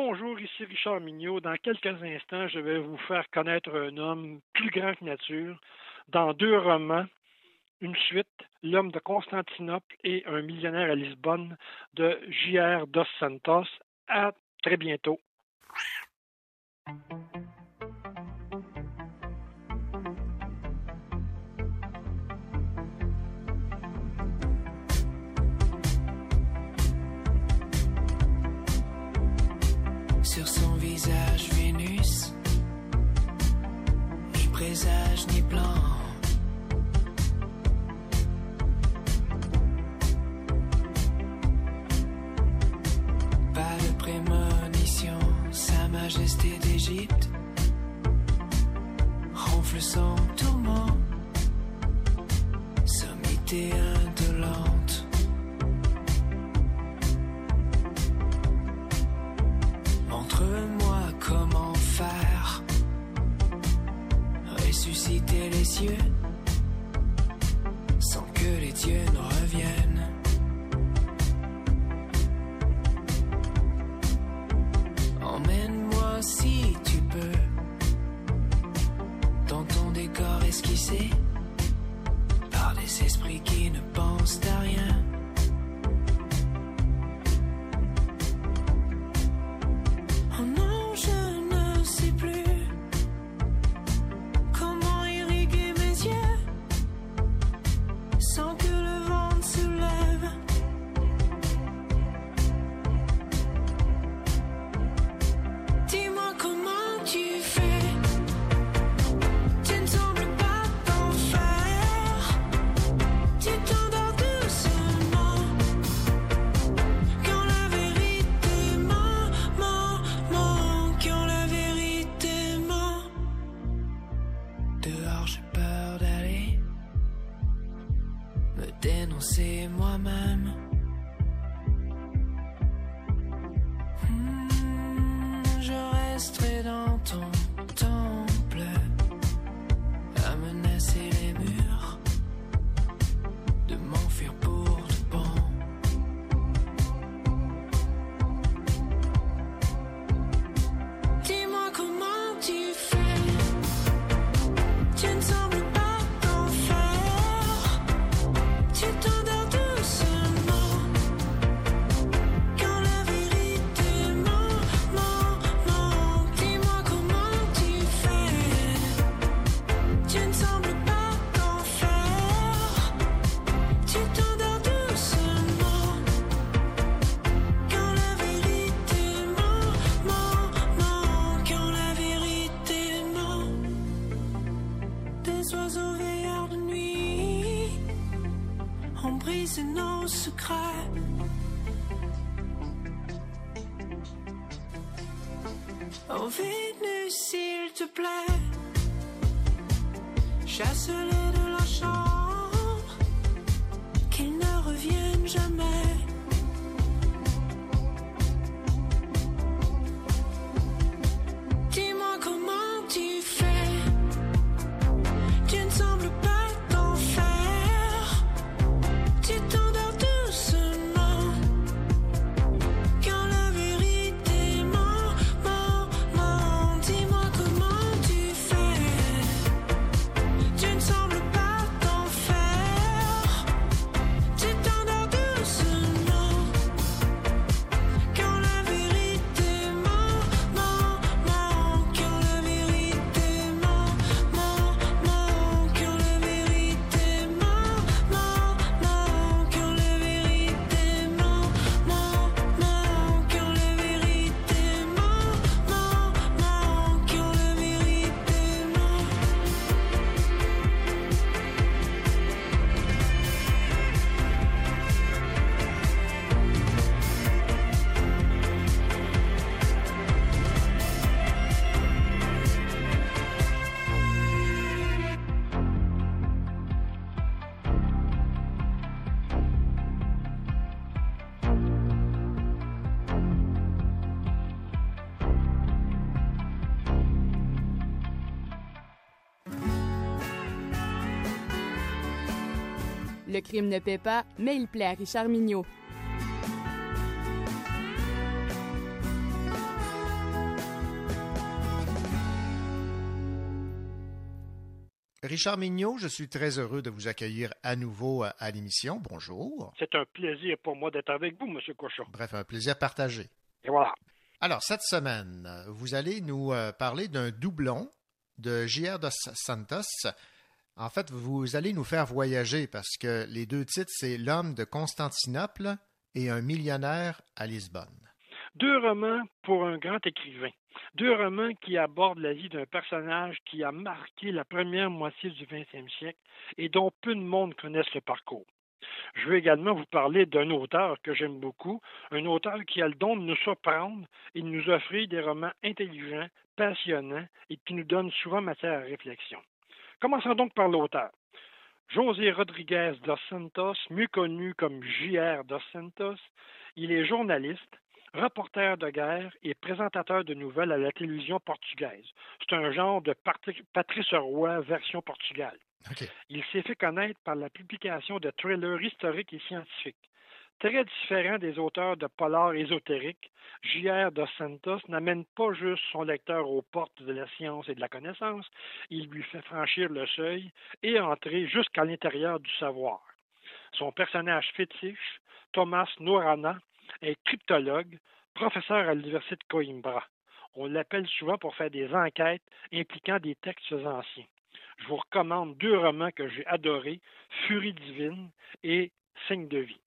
Bonjour, ici Richard Mignot. Dans quelques instants, je vais vous faire connaître un homme plus grand que nature dans deux romans, une suite, L'homme de Constantinople et Un millionnaire à Lisbonne de J.R. Dos Santos. À très bientôt. sur son visage Vénus, ni présage ni plan. Pas de prémonition, Sa Majesté d'Égypte ronfle son tourment, sommité indolent. sans que les dieux Le crime ne paie pas, mais il plaît à Richard Mignot. Richard Mignot, je suis très heureux de vous accueillir à nouveau à, l'émission. Bonjour. C'est un plaisir pour moi d'être avec vous, Monsieur Cochon. Bref, un plaisir partagé. Et voilà. Alors, cette semaine, vous allez nous euh, parler d'un doublon de J.R. dos Santos en fait, vous allez nous faire voyager parce que les deux titres, c'est L'homme de Constantinople et Un millionnaire à Lisbonne. Deux romans pour un grand écrivain. Deux romans qui abordent la vie d'un personnage qui a marqué la première moitié du 20e siècle et dont peu de monde connaissent le parcours. Je veux également vous parler d'un auteur que j'aime beaucoup, un auteur qui a le don de nous surprendre et de nous offrir des romans intelligents, passionnants et qui nous donnent souvent matière à réflexion. Commençons donc par l'auteur. José Rodriguez dos Santos, mieux connu comme J.R. dos Santos, il est journaliste, reporter de guerre et présentateur de nouvelles à la télévision portugaise. C'est un genre de Patrice Roy version Portugal. Okay. Il s'est fait connaître par la publication de thrillers historiques et scientifiques. Très différent des auteurs de polar ésotériques, J.R. dos Santos n'amène pas juste son lecteur aux portes de la science et de la connaissance, il lui fait franchir le seuil et entrer jusqu'à l'intérieur du savoir. Son personnage fétiche, Thomas Nourana, est cryptologue, professeur à l'Université de Coimbra. On l'appelle souvent pour faire des enquêtes impliquant des textes anciens. Je vous recommande deux romans que j'ai adorés, Furie divine et Signe de vie.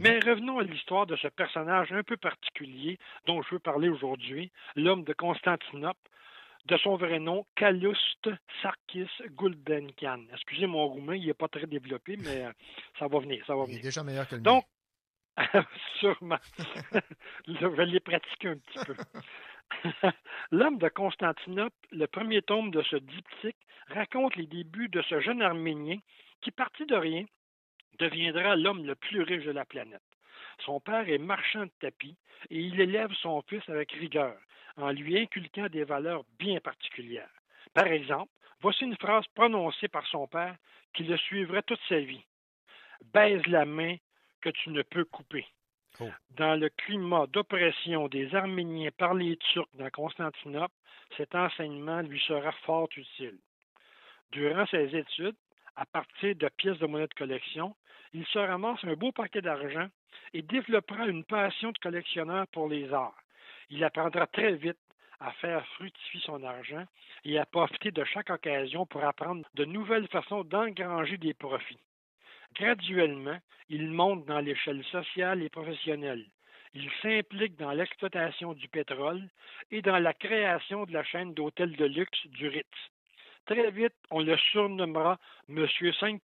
Mais revenons à l'histoire de ce personnage un peu particulier dont je veux parler aujourd'hui, l'homme de Constantinople, de son vrai nom, Calouste Sarkis Gulbenkian. Excusez mon roumain, il n'est pas très développé, mais ça va venir, ça va venir. Il est déjà meilleur que le Donc, sûrement. je vais les pratiquer un petit peu. L'homme de Constantinople, le premier tome de ce diptyque, raconte les débuts de ce jeune Arménien qui, parti de rien, deviendra l'homme le plus riche de la planète. Son père est marchand de tapis et il élève son fils avec rigueur, en lui inculquant des valeurs bien particulières. Par exemple, voici une phrase prononcée par son père qui le suivrait toute sa vie. Baise la main que tu ne peux couper. Oh. Dans le climat d'oppression des Arméniens par les Turcs dans Constantinople, cet enseignement lui sera fort utile. Durant ses études, à partir de pièces de monnaie de collection, il se ramasse un beau paquet d'argent et développera une passion de collectionneur pour les arts. Il apprendra très vite à faire fructifier son argent et à profiter de chaque occasion pour apprendre de nouvelles façons d'engranger des profits. Graduellement, il monte dans l'échelle sociale et professionnelle. Il s'implique dans l'exploitation du pétrole et dans la création de la chaîne d'hôtels de luxe du Ritz. Très vite, on le surnommera Monsieur 5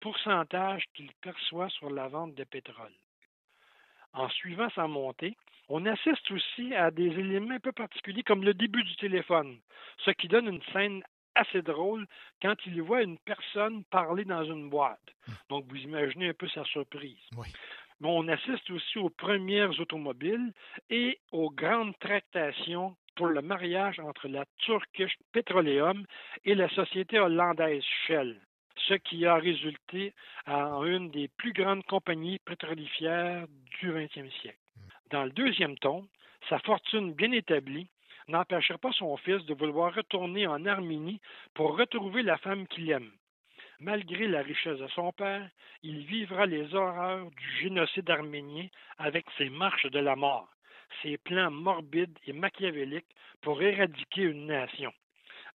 pourcentage qu'il perçoit sur la vente de pétrole. En suivant sa montée, on assiste aussi à des éléments un peu particuliers comme le début du téléphone, ce qui donne une scène assez drôle quand il voit une personne parler dans une boîte. Donc, vous imaginez un peu sa surprise. Oui. Mais on assiste aussi aux premières automobiles et aux grandes tractations pour le mariage entre la Turkish Petroleum et la société hollandaise Shell, ce qui a résulté en une des plus grandes compagnies pétrolifères du 20e siècle. Dans le deuxième tome, sa fortune bien établie n'empêchera pas son fils de vouloir retourner en Arménie pour retrouver la femme qu'il aime. Malgré la richesse de son père, il vivra les horreurs du génocide arménien avec ses marches de la mort, ses plans morbides et machiavéliques pour éradiquer une nation.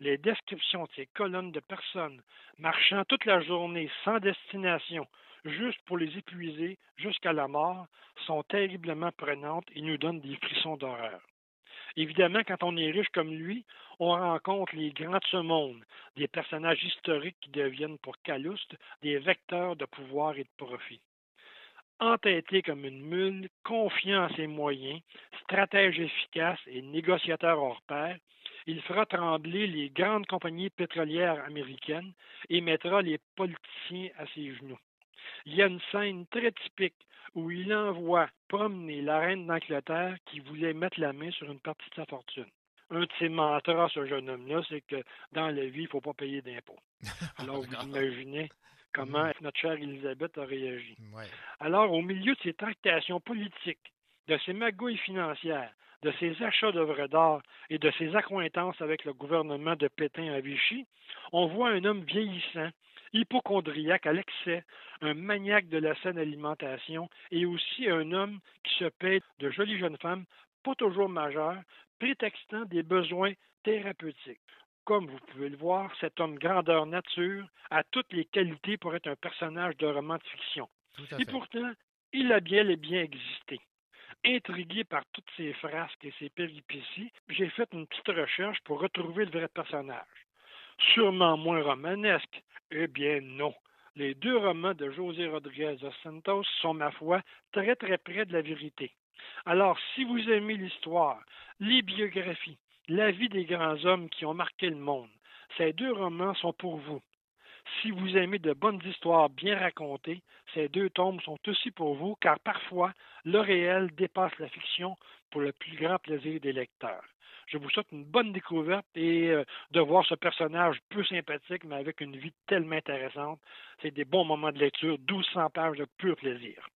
Les descriptions de ces colonnes de personnes marchant toute la journée sans destination, juste pour les épuiser jusqu'à la mort, sont terriblement prenantes et nous donnent des frissons d'horreur. Évidemment, quand on est riche comme lui, on rencontre les grands de ce monde, des personnages historiques qui deviennent pour Calouste des vecteurs de pouvoir et de profit. Entêté comme une mule, confiant en ses moyens, stratège efficace et négociateur hors pair, il fera trembler les grandes compagnies pétrolières américaines et mettra les politiciens à ses genoux. Il y a une scène très typique où il envoie promener la reine d'Angleterre qui voulait mettre la main sur une partie de sa fortune. Un de ses mantras, ce jeune homme-là, c'est que dans la vie, il ne faut pas payer d'impôts. Alors, vous imaginez comment notre chère Elisabeth a réagi. Ouais. Alors, au milieu de ces tractations politiques, de ces magouilles financières, de ses achats d'œuvres d'art et de ses accointances avec le gouvernement de Pétain à Vichy, on voit un homme vieillissant, hypochondriaque à l'excès, un maniaque de la saine alimentation et aussi un homme qui se paie de jolies jeunes femmes, pas toujours majeures, prétextant des besoins thérapeutiques. Comme vous pouvez le voir, cet homme grandeur nature a toutes les qualités pour être un personnage de roman de fiction. Et pourtant, il a bien et bien existé. Intrigué par toutes ces frasques et ces péripéties, j'ai fait une petite recherche pour retrouver le vrai personnage. Sûrement moins romanesque. Eh bien non. Les deux romans de José Rodriguez dos Santos sont, ma foi, très très près de la vérité. Alors, si vous aimez l'histoire, les biographies, la vie des grands hommes qui ont marqué le monde, ces deux romans sont pour vous. Si vous aimez de bonnes histoires bien racontées, ces deux tomes sont aussi pour vous, car parfois, le réel dépasse la fiction pour le plus grand plaisir des lecteurs. Je vous souhaite une bonne découverte et euh, de voir ce personnage peu sympathique, mais avec une vie tellement intéressante. C'est des bons moments de lecture, 1200 pages de pur plaisir.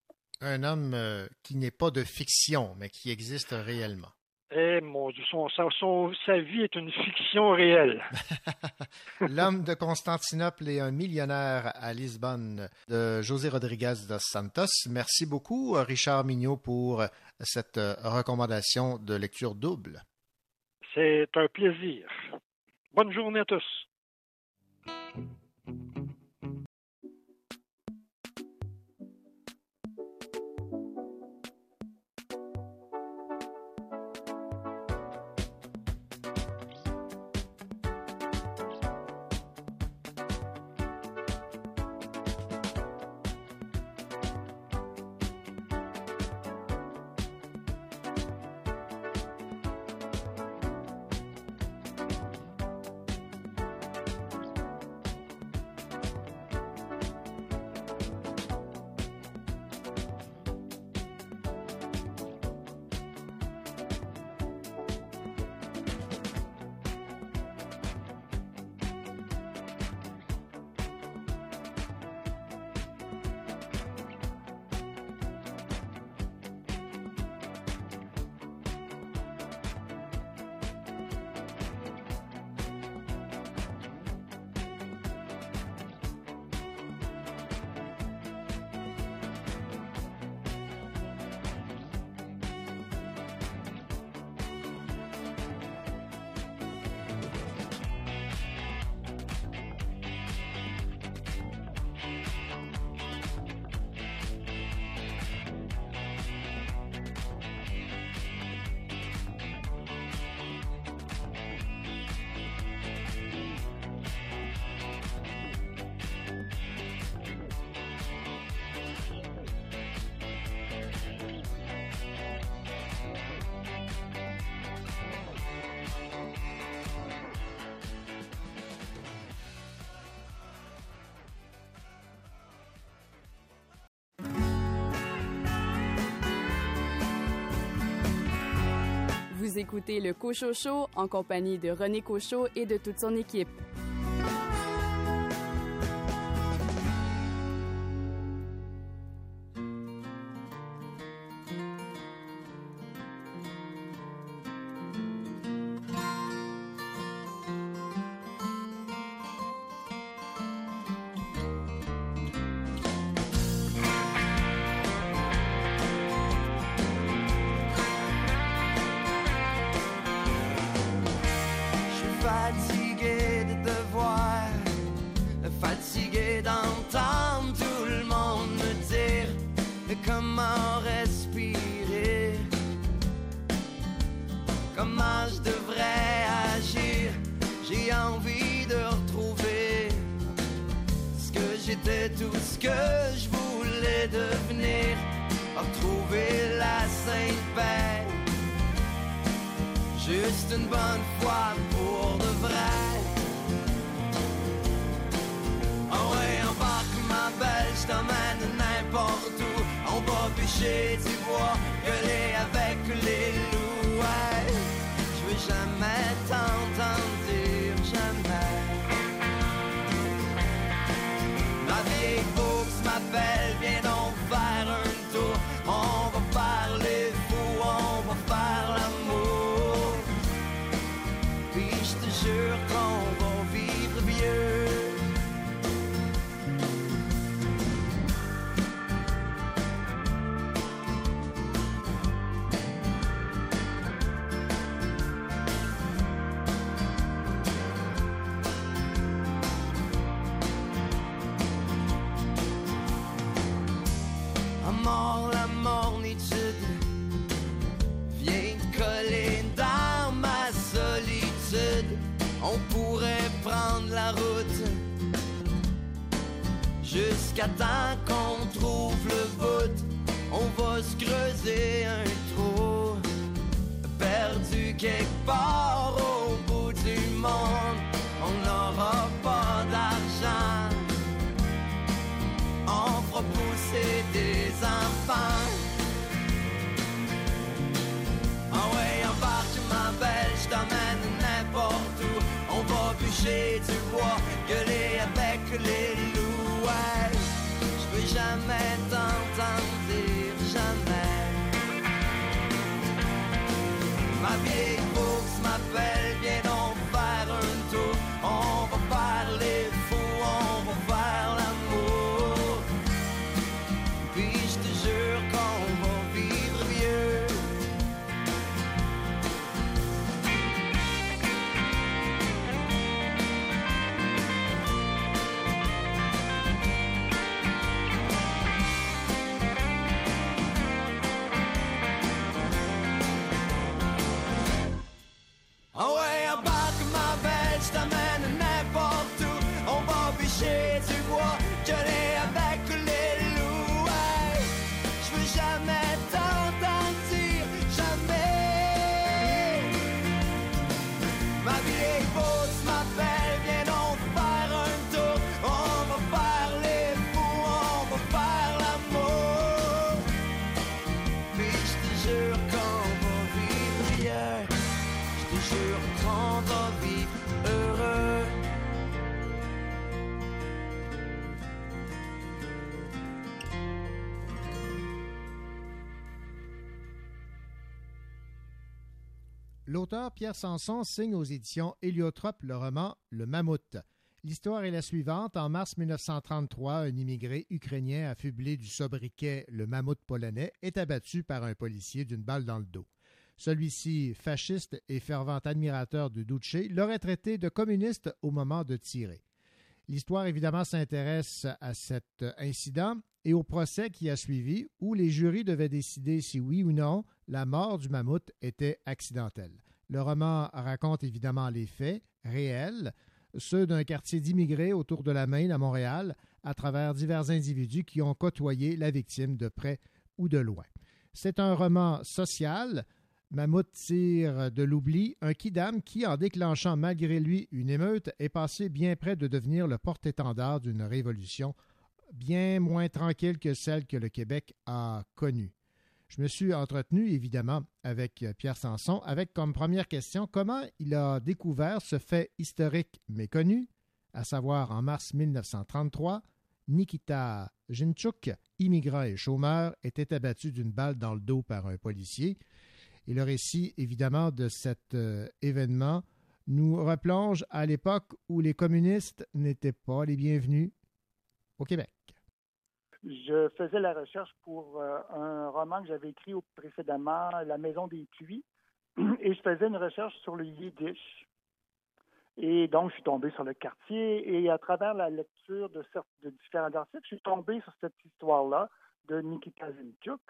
Un homme euh, qui n'est pas de fiction, mais qui existe réellement. Eh mon Dieu, son- son- son- sa vie est une fiction réelle. L'homme de Constantinople et un millionnaire à Lisbonne de José Rodriguez dos Santos. Merci beaucoup, Richard Mignot, pour cette euh, recommandation de lecture double. C'est un plaisir. Bonne journée à tous. Vous écoutez le Cochot Show en compagnie de René Cochot et de toute son équipe. L'auteur Pierre Sanson signe aux éditions Héliotrope le roman Le Mammouth. L'histoire est la suivante. En mars 1933, un immigré ukrainien affublé du sobriquet Le Mammouth polonais est abattu par un policier d'une balle dans le dos. Celui-ci, fasciste et fervent admirateur de Duce, l'aurait traité de communiste au moment de tirer. L'histoire, évidemment, s'intéresse à cet incident et au procès qui a suivi, où les jurys devaient décider si oui ou non la mort du mammouth était accidentelle. Le roman raconte évidemment les faits réels, ceux d'un quartier d'immigrés autour de la Maine à Montréal, à travers divers individus qui ont côtoyé la victime de près ou de loin. C'est un roman social. Mammouth tire de l'oubli un kidam qui, en déclenchant malgré lui une émeute, est passé bien près de devenir le porte-étendard d'une révolution bien moins tranquille que celle que le Québec a connue. Je me suis entretenu évidemment avec Pierre Sanson avec comme première question comment il a découvert ce fait historique méconnu, à savoir en mars 1933, Nikita Jinchuk, immigrant et chômeur, était abattu d'une balle dans le dos par un policier. Et le récit, évidemment, de cet euh, événement nous replonge à l'époque où les communistes n'étaient pas les bienvenus au Québec. Je faisais la recherche pour euh, un roman que j'avais écrit précédemment, La Maison des Puits, et je faisais une recherche sur le yiddish. Et donc, je suis tombé sur le quartier et à travers la lecture de, différents articles, je suis tombé sur cette histoire-là de Nikita Zinchuk,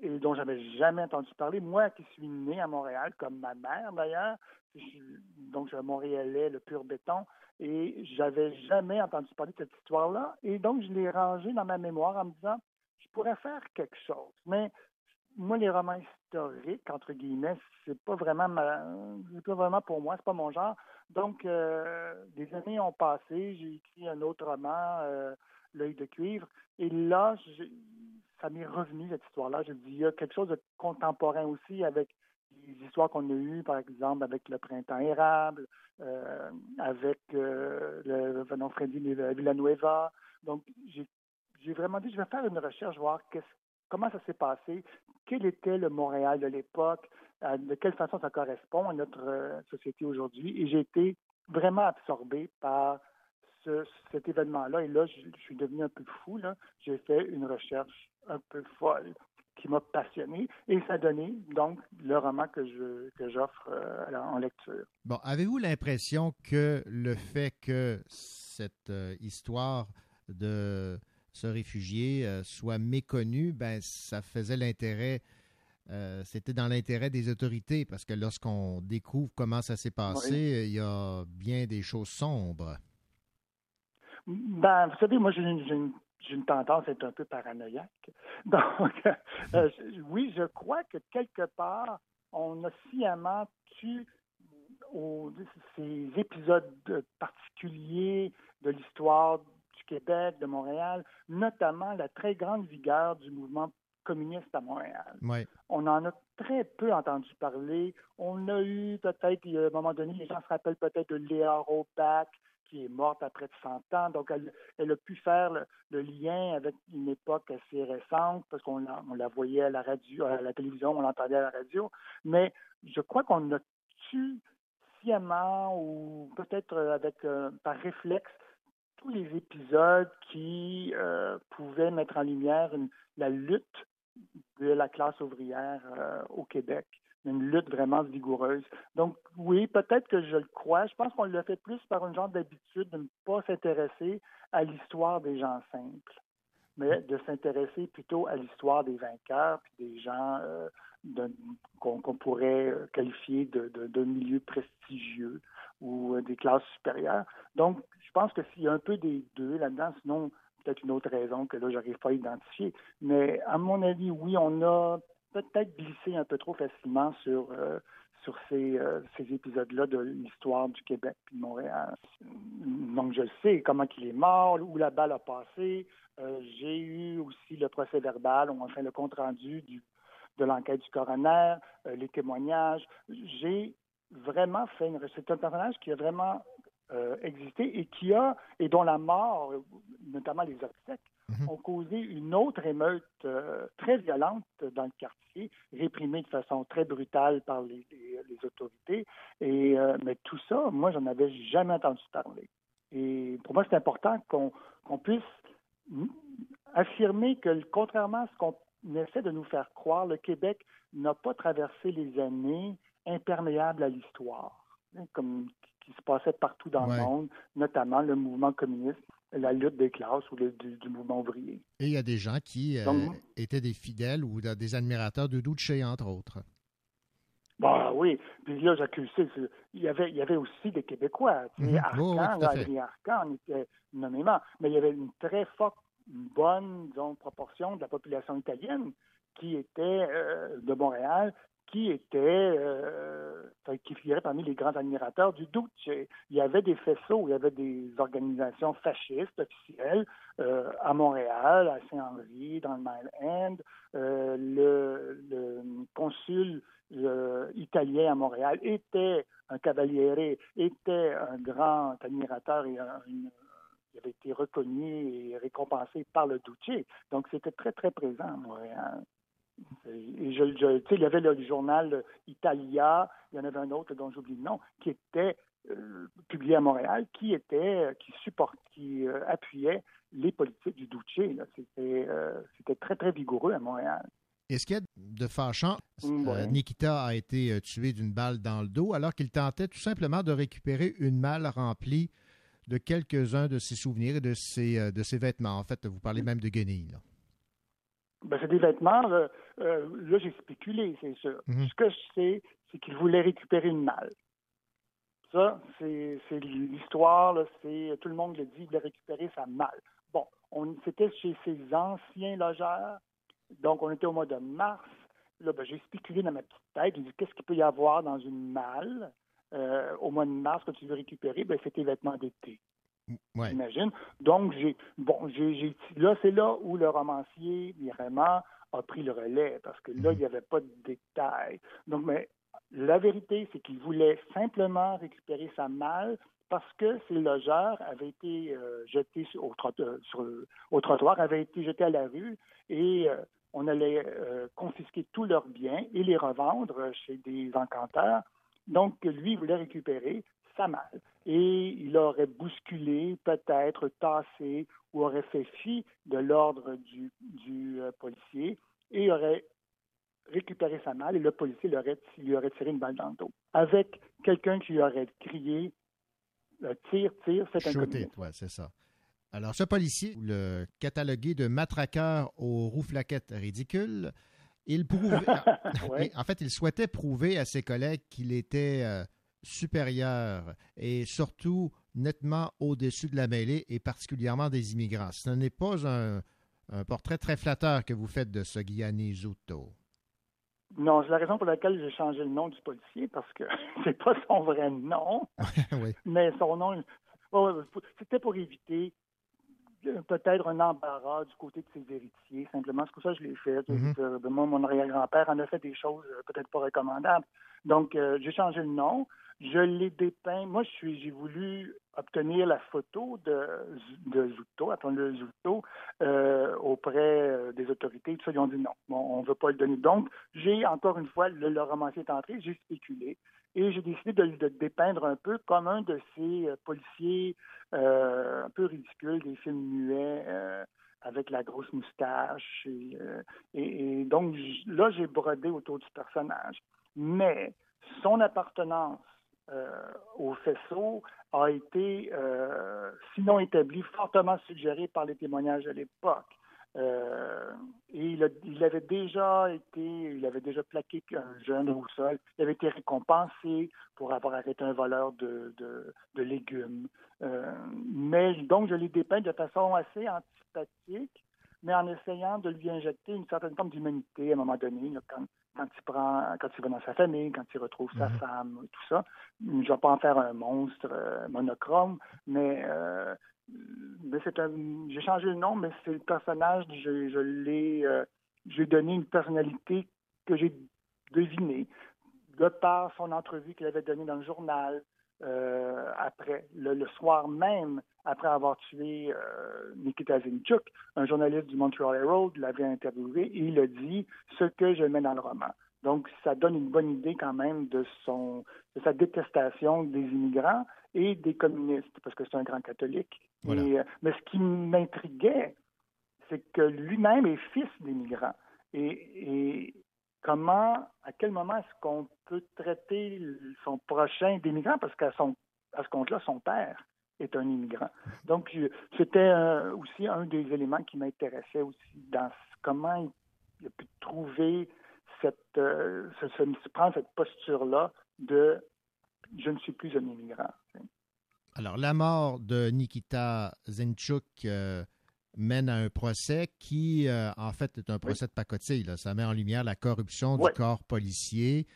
et dont j'avais jamais entendu parler. Moi qui suis né à Montréal, comme ma mère d'ailleurs, donc je suis Montréalais, le pur béton, et j'avais jamais entendu parler de cette histoire-là. Et donc, je l'ai rangée dans ma mémoire en me disant, je pourrais faire quelque chose. Mais moi, les romans historiques, entre guillemets, c'est pas vraiment pas vraiment pour moi, c'est pas mon genre. Donc, euh, des années ont passé, j'ai écrit un autre roman, euh, L'œil de cuivre, et là, j'ai- ça m'est revenu cette histoire-là. Je dis, il y a quelque chose de contemporain aussi avec les histoires qu'on a eues, par exemple, avec le printemps érable, euh, avec euh, le Freddy Villanueva. Donc, j'ai j'ai vraiment dit, je vais faire une recherche, voir comment ça s'est passé, quel était le Montréal de l'époque, de quelle façon ça correspond à notre euh, société aujourd'hui. Et j'ai été vraiment absorbé par ce- cet événement-là. Et là, je, je suis devenu un peu fou. là. J'ai fait une recherche un peu folle qui m'a passionné et ça a donné donc le roman que je que j'offre euh, en lecture. Bon, avez-vous l'impression que le fait que cette euh, histoire de ce réfugié euh, soit méconnu, ben ça faisait l'intérêt, c'était dans l'intérêt des autorités, parce que lorsqu'on découvre comment ça s'est passé, Oui. il y a bien des choses sombres. Ben, vous savez, moi, j'ai une, tendance à être un peu paranoïaque. Donc, euh, je- oui, je crois que quelque part, on a sciemment tu au- ces épisodes particuliers de l'histoire du Québec, de Montréal, notamment la très grande vigueur du mouvement communiste à Montréal. On en a très peu entendu parler. On a eu peut-être, a un moment donné, les gens se rappellent peut-être de Léa Ropac, qui est morte après de 100 ans. Donc, elle, a pu faire le, lien avec une époque assez récente, parce qu'on la, voyait à la radio, à la télévision, on l'entendait à la radio. Mais je crois qu'on a tu sciemment ou peut-être avec euh, par réflexe tous les épisodes qui euh, pouvaient mettre en lumière la lutte de la classe ouvrière euh, au Québec. Une lutte vraiment vigoureuse. Donc, oui, peut-être que je le crois. Je pense qu'on le fait plus par une genre d'habitude de ne pas s'intéresser à l'histoire des gens simples, mais de s'intéresser plutôt à l'histoire des vainqueurs, puis des gens euh, qu'on pourrait qualifier de, de, milieux prestigieux ou euh, des classes supérieures. Donc, je pense que s'il y a un peu des deux là-dedans, sinon peut-être une autre raison que là, j'arrive pas à identifier. Mais à mon avis, oui, on a peut-être glissé un peu trop facilement sur, euh, sur ces, euh, ces épisodes-là de l'histoire du Québec et de Montréal. Donc, je sais comment il est mort, où la balle a passé. Euh, J'ai eu aussi le procès verbal, ou enfin le compte-rendu du, de l'enquête du coroner, les témoignages. J'ai vraiment fait une... C'est un personnage qui a vraiment existé et qui a, et dont la mort, notamment les obsèques, ont causé une autre émeute euh, très violente dans le quartier, réprimée de façon très brutale par les, autorités. Et, euh, mais tout ça, moi, j'en avais jamais entendu parler. Et pour moi, c'est important qu'on puisse affirmer que, contrairement à ce qu'on essaie de nous faire croire, le Québec n'a pas traversé les années imperméables à l'histoire, hein, comme qui se passait partout dans Ouais. le monde, notamment le mouvement communiste, la lutte des classes ou le- du, du mouvement ouvrier. Et il y a des gens qui euh, Donc- étaient des fidèles ou de- des admirateurs de Duce, entre autres. Bah oui, puis là, j'accuse, il y avait, il y avait aussi des Québécois, tu sais, Mhm. Arcan, Oui, oui. Adrien Arcan était nommément, mais il y avait une très forte, une bonne, disons, proportion de la population italienne qui était euh, de Montréal, qui était, euh, qui figurait parmi les grands admirateurs du Duce. Il y avait des faisceaux, il y avait des organisations fascistes officielles euh, à Montréal, à Saint-Henri, dans le Mile End. Euh, le, consul italien à Montréal était un cavaliere, était un grand admirateur et il avait été reconnu et récompensé par le Duce. Donc, c'était très, très présent à Montréal. Et je, je- tu sais, il y avait le journal Italia, il y en avait un autre dont j'oublie le nom, qui était euh, publié à Montréal, qui était, qui supporte, qui euh, appuyait les politiques du Duce. C'était, euh, c'était très, très vigoureux à Montréal. Et ce qu'il y a de fâchant, Mm, euh. Nikita a été euh, tué d'une balle dans le dos alors qu'il tentait tout simplement de récupérer une malle remplie de quelques-uns de ses souvenirs et de ses, euh, de ses vêtements? En fait, vous parlez même de guenilles. là. Ben, c'est des vêtements. Là, Euh, là, j'ai spéculé, c'est sûr. Mhm. Ce que je sais, c'est qu'il voulait récupérer une malle. Ça, c'est l'histoire. C'est tout le monde le dit. Il voulait récupérer sa malle. Bon, on c'était chez ses anciens logeurs. Donc, on était au mois de mars. Là, ben, j'ai spéculé dans ma petite tête. J'ai dit, qu'est-ce qu'il peut y avoir dans une malle euh, au mois de mars que tu veux récupérer? Ben, c'est tes vêtements d'été. Ouais. J'imagine. Donc, j'ai bon, j'ai là, c'est là où le romancier, vraiment, a pris le relais, parce que là, il n'y avait pas de détails. Donc, mais la vérité, c'est qu'il voulait simplement récupérer sa malle parce que ses logeurs avaient été euh, jetés au, trottoir, sur le- au trottoir, avaient été jetés à la rue et euh, on allait euh, confisquer tous leurs biens et les revendre chez des encanteurs. Donc, lui, il voulait récupérer malle. Et il aurait bousculé, peut-être tassé, ou aurait fait fi de l'ordre du, du euh, policier et aurait récupéré sa malle et le policier lui aurait, lui aurait tiré une balle dans le dos. Avec quelqu'un qui lui aurait crié euh, Tire, tire, c'est un ouais, c'est ça. Alors, ce policier, le catalogué de matraqueur aux rouflaquettes ridicules, il prouvait, Ouais. en fait, il souhaitait prouver à ses collègues qu'il était euh, supérieur et surtout nettement au-dessus de la mêlée et particulièrement des immigrants. Ce n'est pas un, un portrait très flatteur que vous faites de ce Gianni Zuto. Non, c'est la raison pour laquelle j'ai changé le nom du policier, parce que c'est pas son vrai nom, oui. mais son nom, ouais, c'était pour éviter euh, peut-être un embarras du côté de ses héritiers. Simplement, c'est pour ça que je l'ai fait. Mhm. Euh, Moi, mon arrière-grand-père en a fait des choses euh, peut-être pas recommandables. Donc, euh, j'ai changé le nom. Je l'ai dépeint. Moi, j'ai voulu obtenir la photo de, de Zuto, appelons-le Zuto, euh, auprès euh, des autorités. Ils ont dit non, on ne veut pas le donner. Donc, j'ai, encore une fois, le, le romancier est entré, j'ai spéculé. Et j'ai décidé de, le dépeindre un peu comme un de ces euh, policiers un peu ridicules des films muets avec la grosse moustache. Et, et- donc, là, j'ai brodé autour du personnage. Mais son appartenance au faisceau a été, euh, sinon établie, fortement suggérée par les témoignages de l'époque. Euh, et il, avait déjà été, il avait déjà plaqué un jeune au sol. Il avait été récompensé pour avoir arrêté un voleur de, de, légumes. Euh, mais donc, je l'ai dépeint de façon assez antipathique, mais en essayant de lui injecter une certaine forme d'humanité à un moment donné, quand, quand il prend, quand il va dans sa famille, quand il retrouve sa femme, tout ça. Je ne vais pas en faire un monstre euh, monochrome, mais euh, mais c'est un. J'ai changé le nom, mais c'est le personnage. Je, je l'ai. euh, j'ai donné une personnalité que j'ai devinée de par son entrevue qu'il avait donnée dans le journal euh, après, le, le soir même, après avoir tué euh, Nikita Zinchuk, un journaliste du Montreal Herald l'avait interviewé et il a dit ce que je mets dans le roman. Donc, ça donne une bonne idée quand même de son de sa détestation des immigrants et des communistes, parce que c'est un grand catholique. Voilà. Et, euh, mais ce qui m'intriguait, c'est que lui-même est fils d'immigrants. Et, et comment, à quel moment est-ce qu'on peut traiter son prochain d'immigrant? Parce qu'à à ce compte-là, son père est un immigrant. Donc, c'était euh, aussi un des éléments qui m'intéressait aussi dans comment il, a pu trouver cette, euh, prendre cette posture-là de je ne suis plus un immigrant. Alors, la mort de Nikita Zinchuk euh, mène à un procès qui, euh, en fait, est un procès de pacotille. là. Ça met en lumière la corruption du corps policier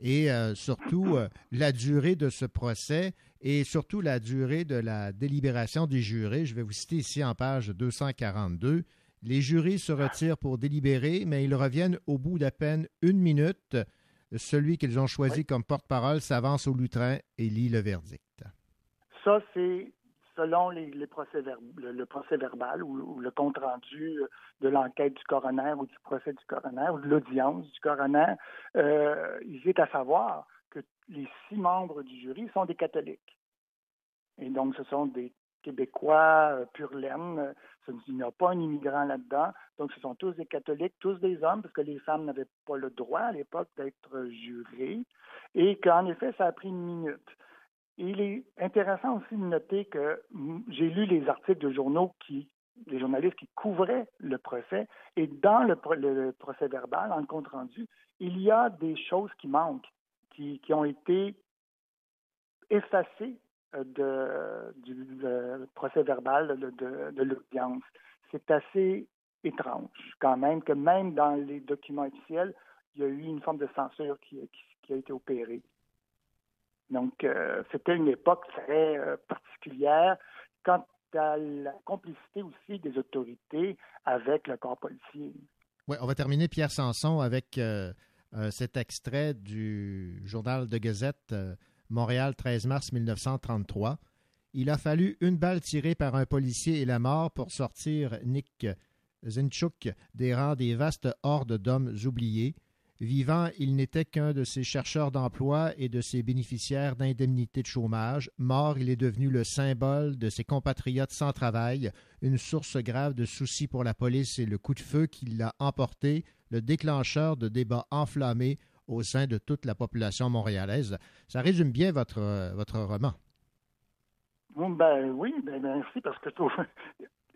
et euh, surtout euh, la durée de ce procès et surtout la durée de la délibération des jurés. Je vais vous citer ici en page 242. Les jurés se retirent pour délibérer, mais ils reviennent au bout d'à peine une minute. Celui qu'ils ont choisi comme porte-parole s'avance au lutrin et lit le verdict. Ça, c'est selon les, procès le, le procès verbal ou, le compte-rendu de l'enquête du coroner ou du procès du coroner ou de l'audience du coroner. Euh, il est à savoir que les six membres du jury sont des catholiques. Et donc, ce sont des Québécois euh, pur laine. Euh, Il n'y a pas un immigrant là-dedans. Donc, ce sont tous des catholiques, tous des hommes, parce que les femmes n'avaient pas le droit à l'époque d'être jurées. Et qu'en effet, ça a pris une minute. Il est intéressant aussi de noter que j'ai lu les articles de journaux qui, les journalistes qui couvraient le procès, et dans le, pro- le procès verbal, en compte rendu, il y a des choses qui manquent, qui, qui ont été effacées euh, du procès verbal de, l'audience. C'est assez étrange quand même que même dans les documents officiels, il y a eu une forme de censure qui a été opérée. Donc, euh, c'était une époque très euh, particulière quant à la complicité aussi des autorités avec le corps policier. Oui, on va terminer, Pierre Sanson, avec euh, cet extrait du journal de Gazette, Montréal, 13 mars 1933. Il a fallu une balle tirée par un policier et la mort pour sortir Nick Zinchuk des rangs des vastes hordes d'hommes oubliés. Vivant, il n'était qu'un de ces chercheurs d'emploi et de ces bénéficiaires d'indemnités de chômage. Mort, il est devenu le symbole de ses compatriotes sans travail, une source grave de soucis pour la police et le coup de feu qui l'a emporté, le déclencheur de débats enflammés au sein de toute la population montréalaise. Ça résume bien votre, votre roman. Ben oui, ben merci, parce que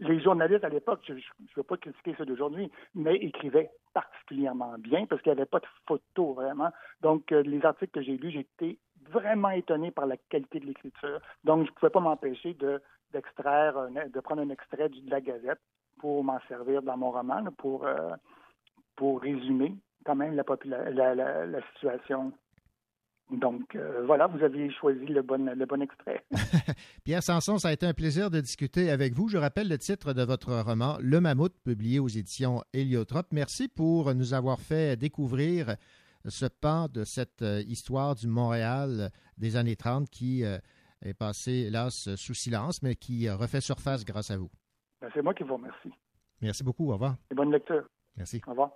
les journalistes à l'époque, je ne veux pas critiquer ceux d'aujourd'hui, mais écrivaient particulièrement bien parce qu'il n'y avait pas de photos vraiment. Donc, euh, les articles que j'ai lus, j'étais vraiment étonné par la qualité de l'écriture. Donc, je ne pouvais pas m'empêcher de d'extraire, de prendre un extrait de la Gazette pour m'en servir dans mon roman, pour, euh, pour résumer quand même la, la- la situation. Donc, euh, voilà, vous aviez choisi le bon, le bon extrait. Pierre Sanson, ça a été un plaisir de discuter avec vous. Je rappelle le titre de votre roman, Le Mammouth, publié aux éditions Héliotrope. Merci pour nous avoir fait découvrir ce pan de cette euh, histoire du Montréal des années 30 qui euh, est passé, hélas, sous silence, mais qui refait surface grâce à vous. Ben, C'est moi qui vous remercie. Merci beaucoup. Au revoir. Et bonne lecture. Merci. Au revoir.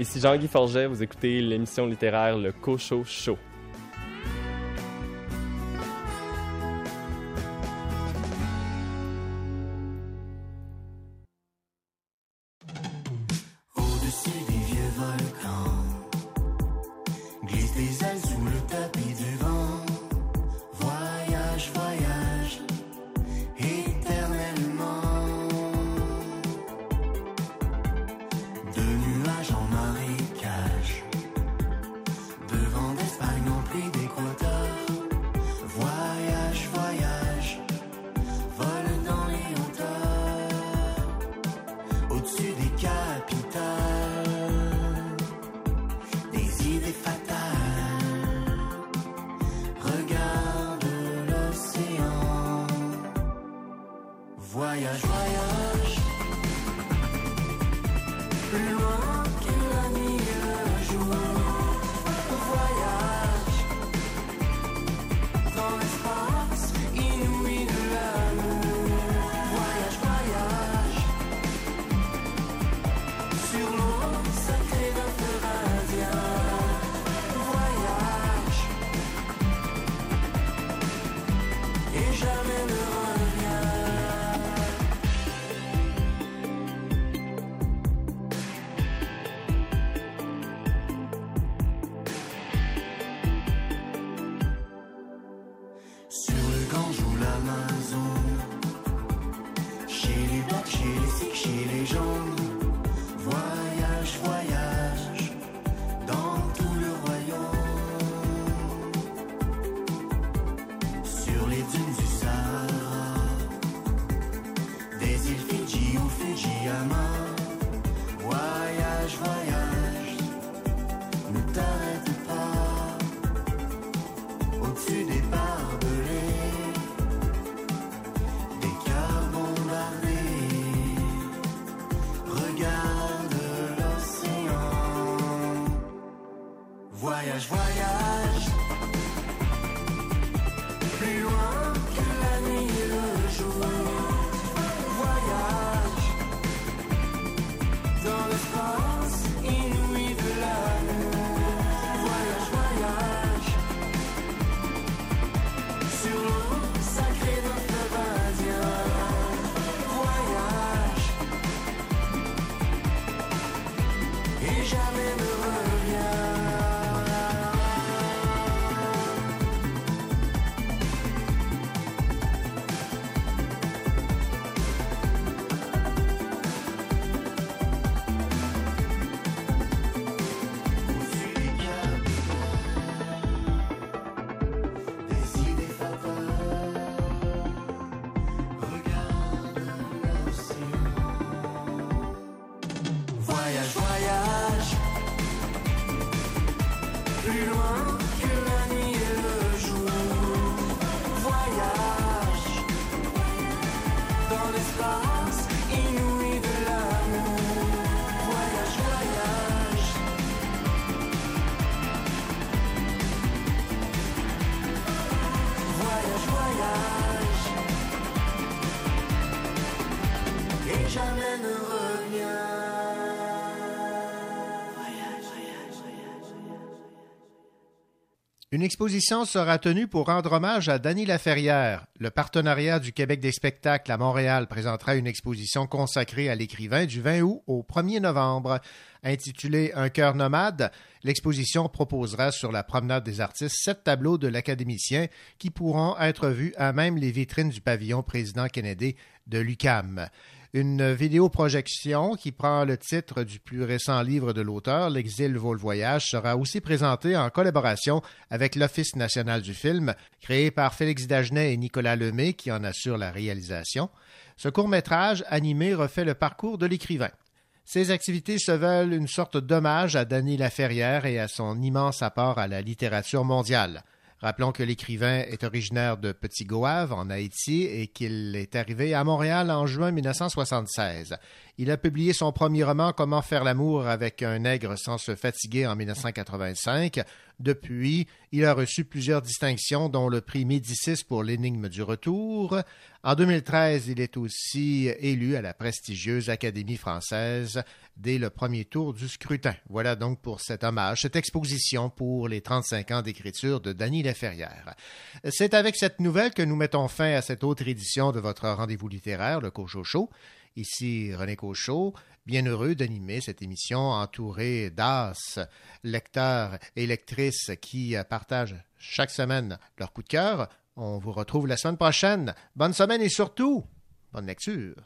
Ici Jean-Guy Forget, vous écoutez l'émission littéraire Le Cocho Show. Et jamais ne revient. Une exposition sera tenue pour rendre hommage à Dany Laferrière. Le partenariat du Québec des spectacles à Montréal présentera une exposition consacrée à l'écrivain du 20 août au 1er novembre. Intitulée Un cœur nomade, l'exposition proposera sur la promenade des artistes sept tableaux de l'académicien qui pourront être vus à même les vitrines du pavillon président Kennedy de l'UCAM. Une vidéoprojection qui prend le titre du plus récent livre de l'auteur, L'exil vaut le voyage, sera aussi présentée en collaboration avec l'Office national du film, créé par Félix Dagenet et Nicolas Lemay qui en assure la réalisation. Ce court-métrage animé refait le parcours de l'écrivain. Ces activités se veulent une sorte d'hommage à Dany Laferrière et à son immense apport à la littérature mondiale. Rappelons que l'écrivain est originaire de Petit Goave, en Haïti, et qu'il est arrivé à Montréal en juin 1976. Il a publié son premier roman Comment faire l'amour avec un nègre sans se fatiguer en 1985. Depuis, il a reçu plusieurs distinctions, dont le prix Médicis pour l'énigme du retour. En 2013, il est aussi élu à la prestigieuse Académie française dès le premier tour du scrutin. Voilà donc pour cet hommage, cette exposition pour les 35 ans d'écriture de Dany Laferrière. C'est avec cette nouvelle que nous mettons fin à cette autre édition de votre rendez-vous littéraire, le Cochocho. Ici René Cochot, bien heureux d'animer cette émission entourée d'as, lecteurs et lectrices qui partagent chaque semaine leur coup de cœur. On vous retrouve la semaine prochaine. Bonne semaine et surtout, bonne lecture.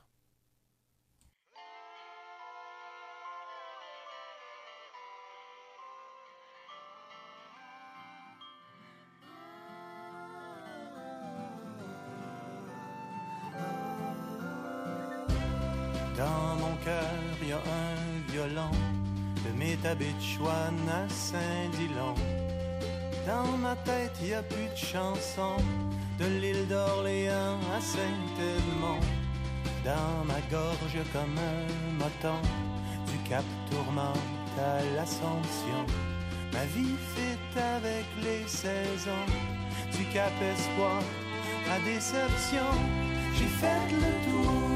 À Saint-Dillon. Dans ma tête, y a plus de chansons de l'île d'Orléans à Saint-Edmond. Dans ma gorge, comme un moton du Cap Tourmente à l'Assomption. Ma vie fit avec les saisons du Cap Espoir à Déception. J'ai fait le tour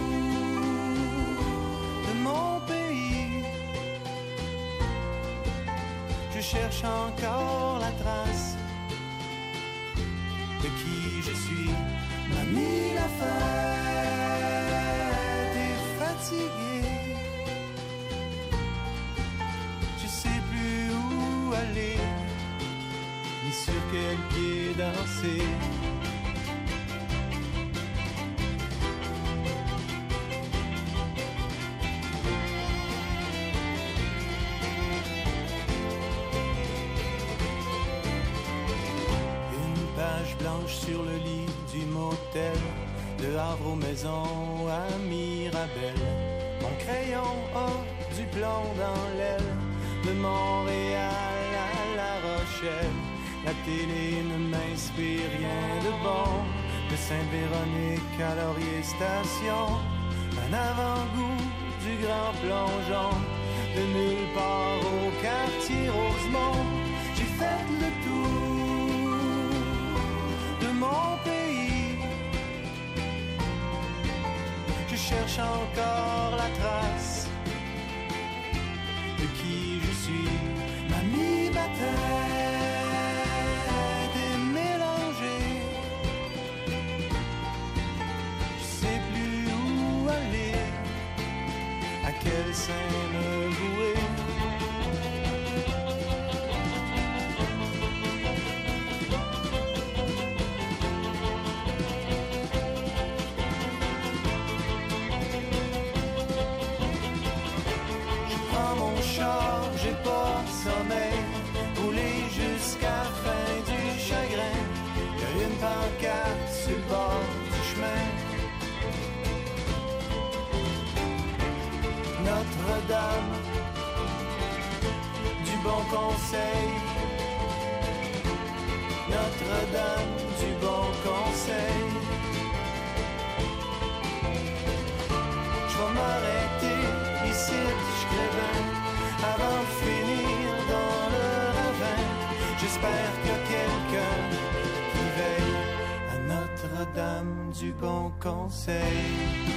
cherche encore la trace de qui je suis. Mamie la fête est fatiguée. Je sais plus où aller, ni sur quel pied danser. Sur le lit du motel, de Havre aux maisons à Mirabel. Mon crayon a du plomb dans l'aile, de Montréal à La Rochelle. La télé ne m'inspire rien de bon, de Sainte-Véronique à Laurier Station. Un avant-goût du grand plongeon, de nulle part au quartier Rosemont. J'ai fait le tour mon pays. Je cherche encore la trace de qui je suis. Ma tête est mélangée. Je sais plus où aller, à quel sein Notre-Dame du bon conseil. Notre-Dame du bon conseil. Je vais m'arrêter ici, je avant de finir dans le ravin. J'espère a quelqu'un qui veille à Notre-Dame du bon conseil.